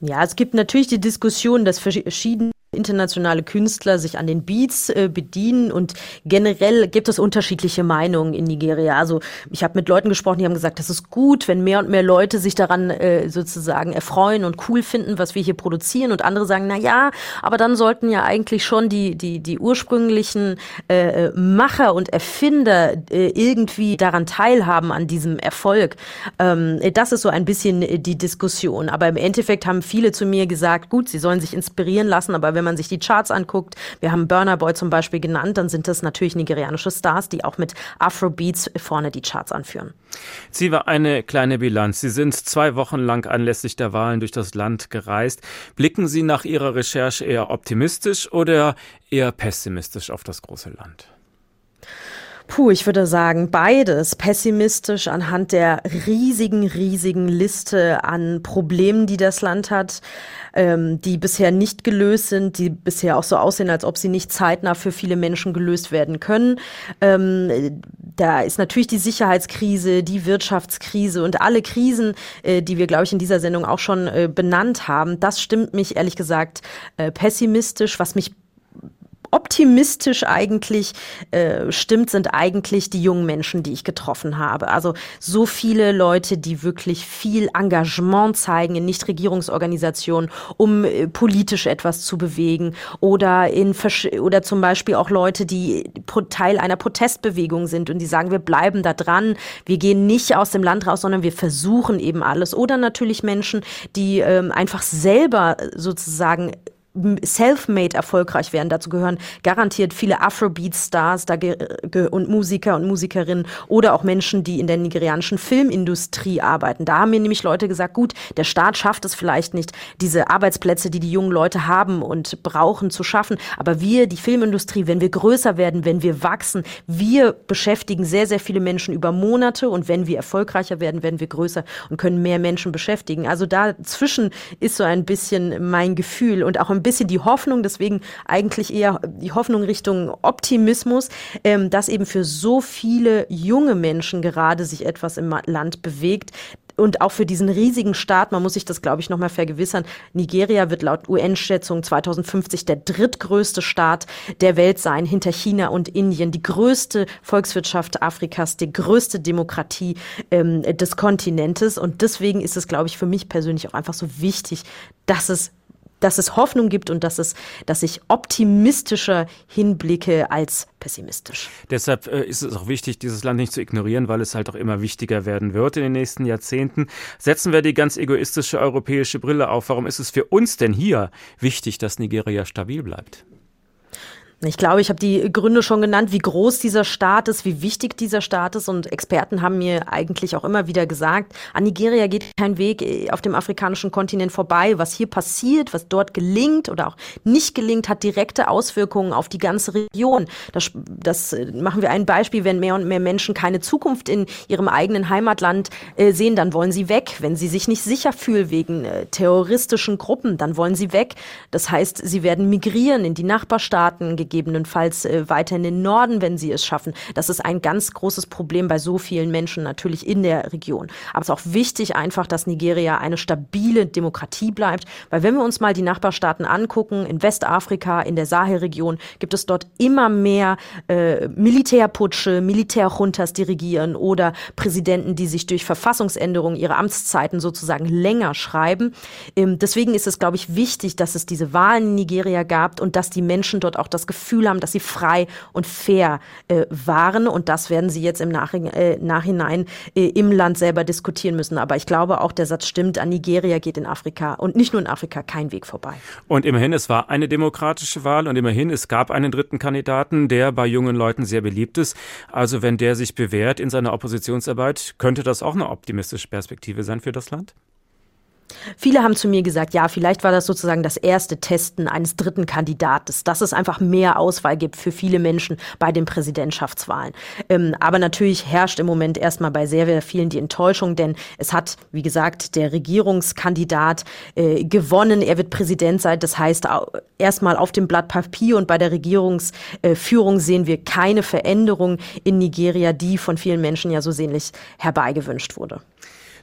Ja, es gibt natürlich die Diskussion, dass verschiedene internationale Künstler sich an den Beats äh, bedienen und generell gibt es unterschiedliche Meinungen in Nigeria. Also ich habe mit Leuten gesprochen, die haben gesagt, das ist gut, wenn mehr und mehr Leute sich daran äh, sozusagen erfreuen und cool finden, was wir hier produzieren und andere sagen, na ja, aber dann sollten ja eigentlich schon die die die ursprünglichen äh, Macher und Erfinder äh, irgendwie daran teilhaben an diesem Erfolg. Ähm, das ist so ein bisschen die Diskussion, aber im Endeffekt haben viele zu mir gesagt, gut, sie sollen sich inspirieren lassen, aber wenn wenn man sich die Charts anguckt, wir haben Burner Boy zum Beispiel genannt, dann sind das natürlich nigerianische Stars, die auch mit Afrobeats vorne die Charts anführen. Sie war eine kleine Bilanz. Sie sind zwei Wochen lang anlässlich der Wahlen durch das Land gereist. Blicken Sie nach Ihrer Recherche eher optimistisch oder eher pessimistisch auf das große Land? Puh, ich würde sagen, beides. Pessimistisch anhand der riesigen, riesigen Liste an Problemen, die das Land hat, ähm, die bisher nicht gelöst sind, die bisher auch so aussehen, als ob sie nicht zeitnah für viele Menschen gelöst werden können. Ähm, da ist natürlich die Sicherheitskrise, die Wirtschaftskrise und alle Krisen, äh, die wir, glaube ich, in dieser Sendung auch schon äh, benannt haben. Das stimmt mich ehrlich gesagt äh, pessimistisch. Was mich optimistisch eigentlich äh, stimmt, sind eigentlich die jungen Menschen, die ich getroffen habe. Also so viele Leute, die wirklich viel Engagement zeigen in Nichtregierungsorganisationen, um äh, politisch etwas zu bewegen oder in oder zum Beispiel auch Leute, die Teil einer Protestbewegung sind und die sagen, wir bleiben da dran, wir gehen nicht aus dem Land raus, sondern wir versuchen eben alles. Oder natürlich Menschen, die ähm, einfach selber sozusagen self-made erfolgreich werden. Dazu gehören garantiert viele Afrobeat-Stars und Musiker und Musikerinnen oder auch Menschen, die in der nigerianischen Filmindustrie arbeiten. Da haben mir nämlich Leute gesagt, gut, der Staat schafft es vielleicht nicht, diese Arbeitsplätze, die die jungen Leute haben und brauchen, zu schaffen. Aber wir, die Filmindustrie, wenn wir größer werden, wenn wir wachsen, wir beschäftigen sehr, sehr viele Menschen über Monate und wenn wir erfolgreicher werden, werden wir größer und können mehr Menschen beschäftigen. Also dazwischen ist so ein bisschen mein Gefühl und auch ein bisschen die Hoffnung, deswegen eigentlich eher die Hoffnung Richtung Optimismus, ähm, dass eben für so viele junge Menschen gerade sich etwas im Land bewegt, und auch für diesen riesigen Staat, man muss sich das, glaube ich, nochmal vergewissern, Nigeria wird laut UN-Schätzung 2050 der drittgrößte Staat der Welt sein, hinter China und Indien, die größte Volkswirtschaft Afrikas, die größte Demokratie ähm, des Kontinentes. Und deswegen ist es, glaube ich, für mich persönlich auch einfach so wichtig, dass es dass es Hoffnung gibt und dass es, dass ich optimistischer hinblicke als pessimistisch. Deshalb äh, ist es auch wichtig, dieses Land nicht zu ignorieren, weil es halt auch immer wichtiger werden wird in den nächsten Jahrzehnten. Setzen wir die ganz egoistische europäische Brille auf. Warum ist es für uns denn hier wichtig, dass Nigeria stabil bleibt? Ich glaube, ich habe die Gründe schon genannt, wie groß dieser Staat ist, wie wichtig dieser Staat ist. Und Experten haben mir eigentlich auch immer wieder gesagt, an Nigeria geht kein Weg äh, auf dem afrikanischen Kontinent vorbei. Was hier passiert, was dort gelingt oder auch nicht gelingt, hat direkte Auswirkungen auf die ganze Region. Das, das äh, machen wir ein Beispiel, wenn mehr und mehr Menschen keine Zukunft in ihrem eigenen Heimatland äh, sehen, dann wollen sie weg. Wenn sie sich nicht sicher fühlen wegen terroristischen Gruppen, dann wollen sie weg. Das heißt, sie werden migrieren in die Nachbarstaaten, gegebenenfalls äh, weiter in den Norden, wenn sie es schaffen. Das ist ein ganz großes Problem bei so vielen Menschen natürlich in der Region. Aber es ist auch wichtig einfach, dass Nigeria eine stabile Demokratie bleibt, weil wenn wir uns mal die Nachbarstaaten angucken, in Westafrika, in der Sahelregion, gibt es dort immer mehr äh, Militärputsche, Militärjuntas, die regieren oder Präsidenten, die sich durch Verfassungsänderungen ihre Amtszeiten sozusagen länger schreiben. Ähm, deswegen ist es, glaube ich, wichtig, dass es diese Wahlen in Nigeria gab und dass die Menschen dort auch das Gefühl Gefühl haben, dass sie frei und fair äh, waren. Und das werden sie jetzt im Nach äh, Nachhinein äh, im Land selber diskutieren müssen. Aber ich glaube auch, der Satz stimmt, an Nigeria geht in Afrika und nicht nur in Afrika kein Weg vorbei. Und immerhin, es war eine demokratische Wahl und immerhin, es gab einen dritten Kandidaten, der bei jungen Leuten sehr beliebt ist. Also wenn der sich bewährt in seiner Oppositionsarbeit, könnte das auch eine optimistische Perspektive sein für das Land? Viele haben zu mir gesagt, ja, vielleicht war das sozusagen das erste Testen eines dritten Kandidates, dass es einfach mehr Auswahl gibt für viele Menschen bei den Präsidentschaftswahlen. Ähm, aber natürlich herrscht im Moment erstmal bei sehr, sehr vielen die Enttäuschung, denn es hat, wie gesagt, der Regierungskandidat äh, gewonnen. Er wird Präsident sein. Das heißt, erstmal auf dem Blatt Papier und bei der Regierungsführung sehen wir keine Veränderung in Nigeria, die von vielen Menschen ja so sehnlich herbeigewünscht wurde.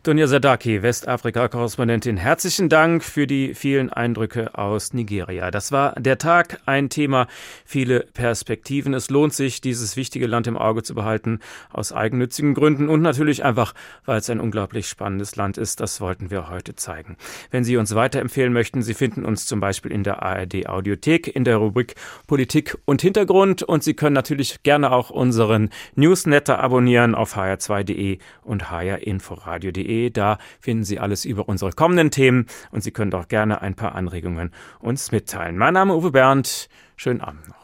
Dunja Sadaki, Westafrika-Korrespondentin, herzlichen Dank für die vielen Eindrücke aus Nigeria. Das war der Tag, ein Thema, viele Perspektiven. Es lohnt sich, dieses wichtige Land im Auge zu behalten, aus eigennützigen Gründen und natürlich einfach, weil es ein unglaublich spannendes Land ist. Das wollten wir heute zeigen. Wenn Sie uns weiterempfehlen möchten, Sie finden uns zum Beispiel in der ARD Audiothek in der Rubrik Politik und Hintergrund und Sie können natürlich gerne auch unseren Newsletter abonnieren auf hr2.de und hrinforadio.de www.ftf.de. Da finden Sie alles über unsere kommenden Themen und Sie können auch gerne ein paar Anregungen uns mitteilen. Mein Name ist Uwe Bernd. Schönen Abend noch.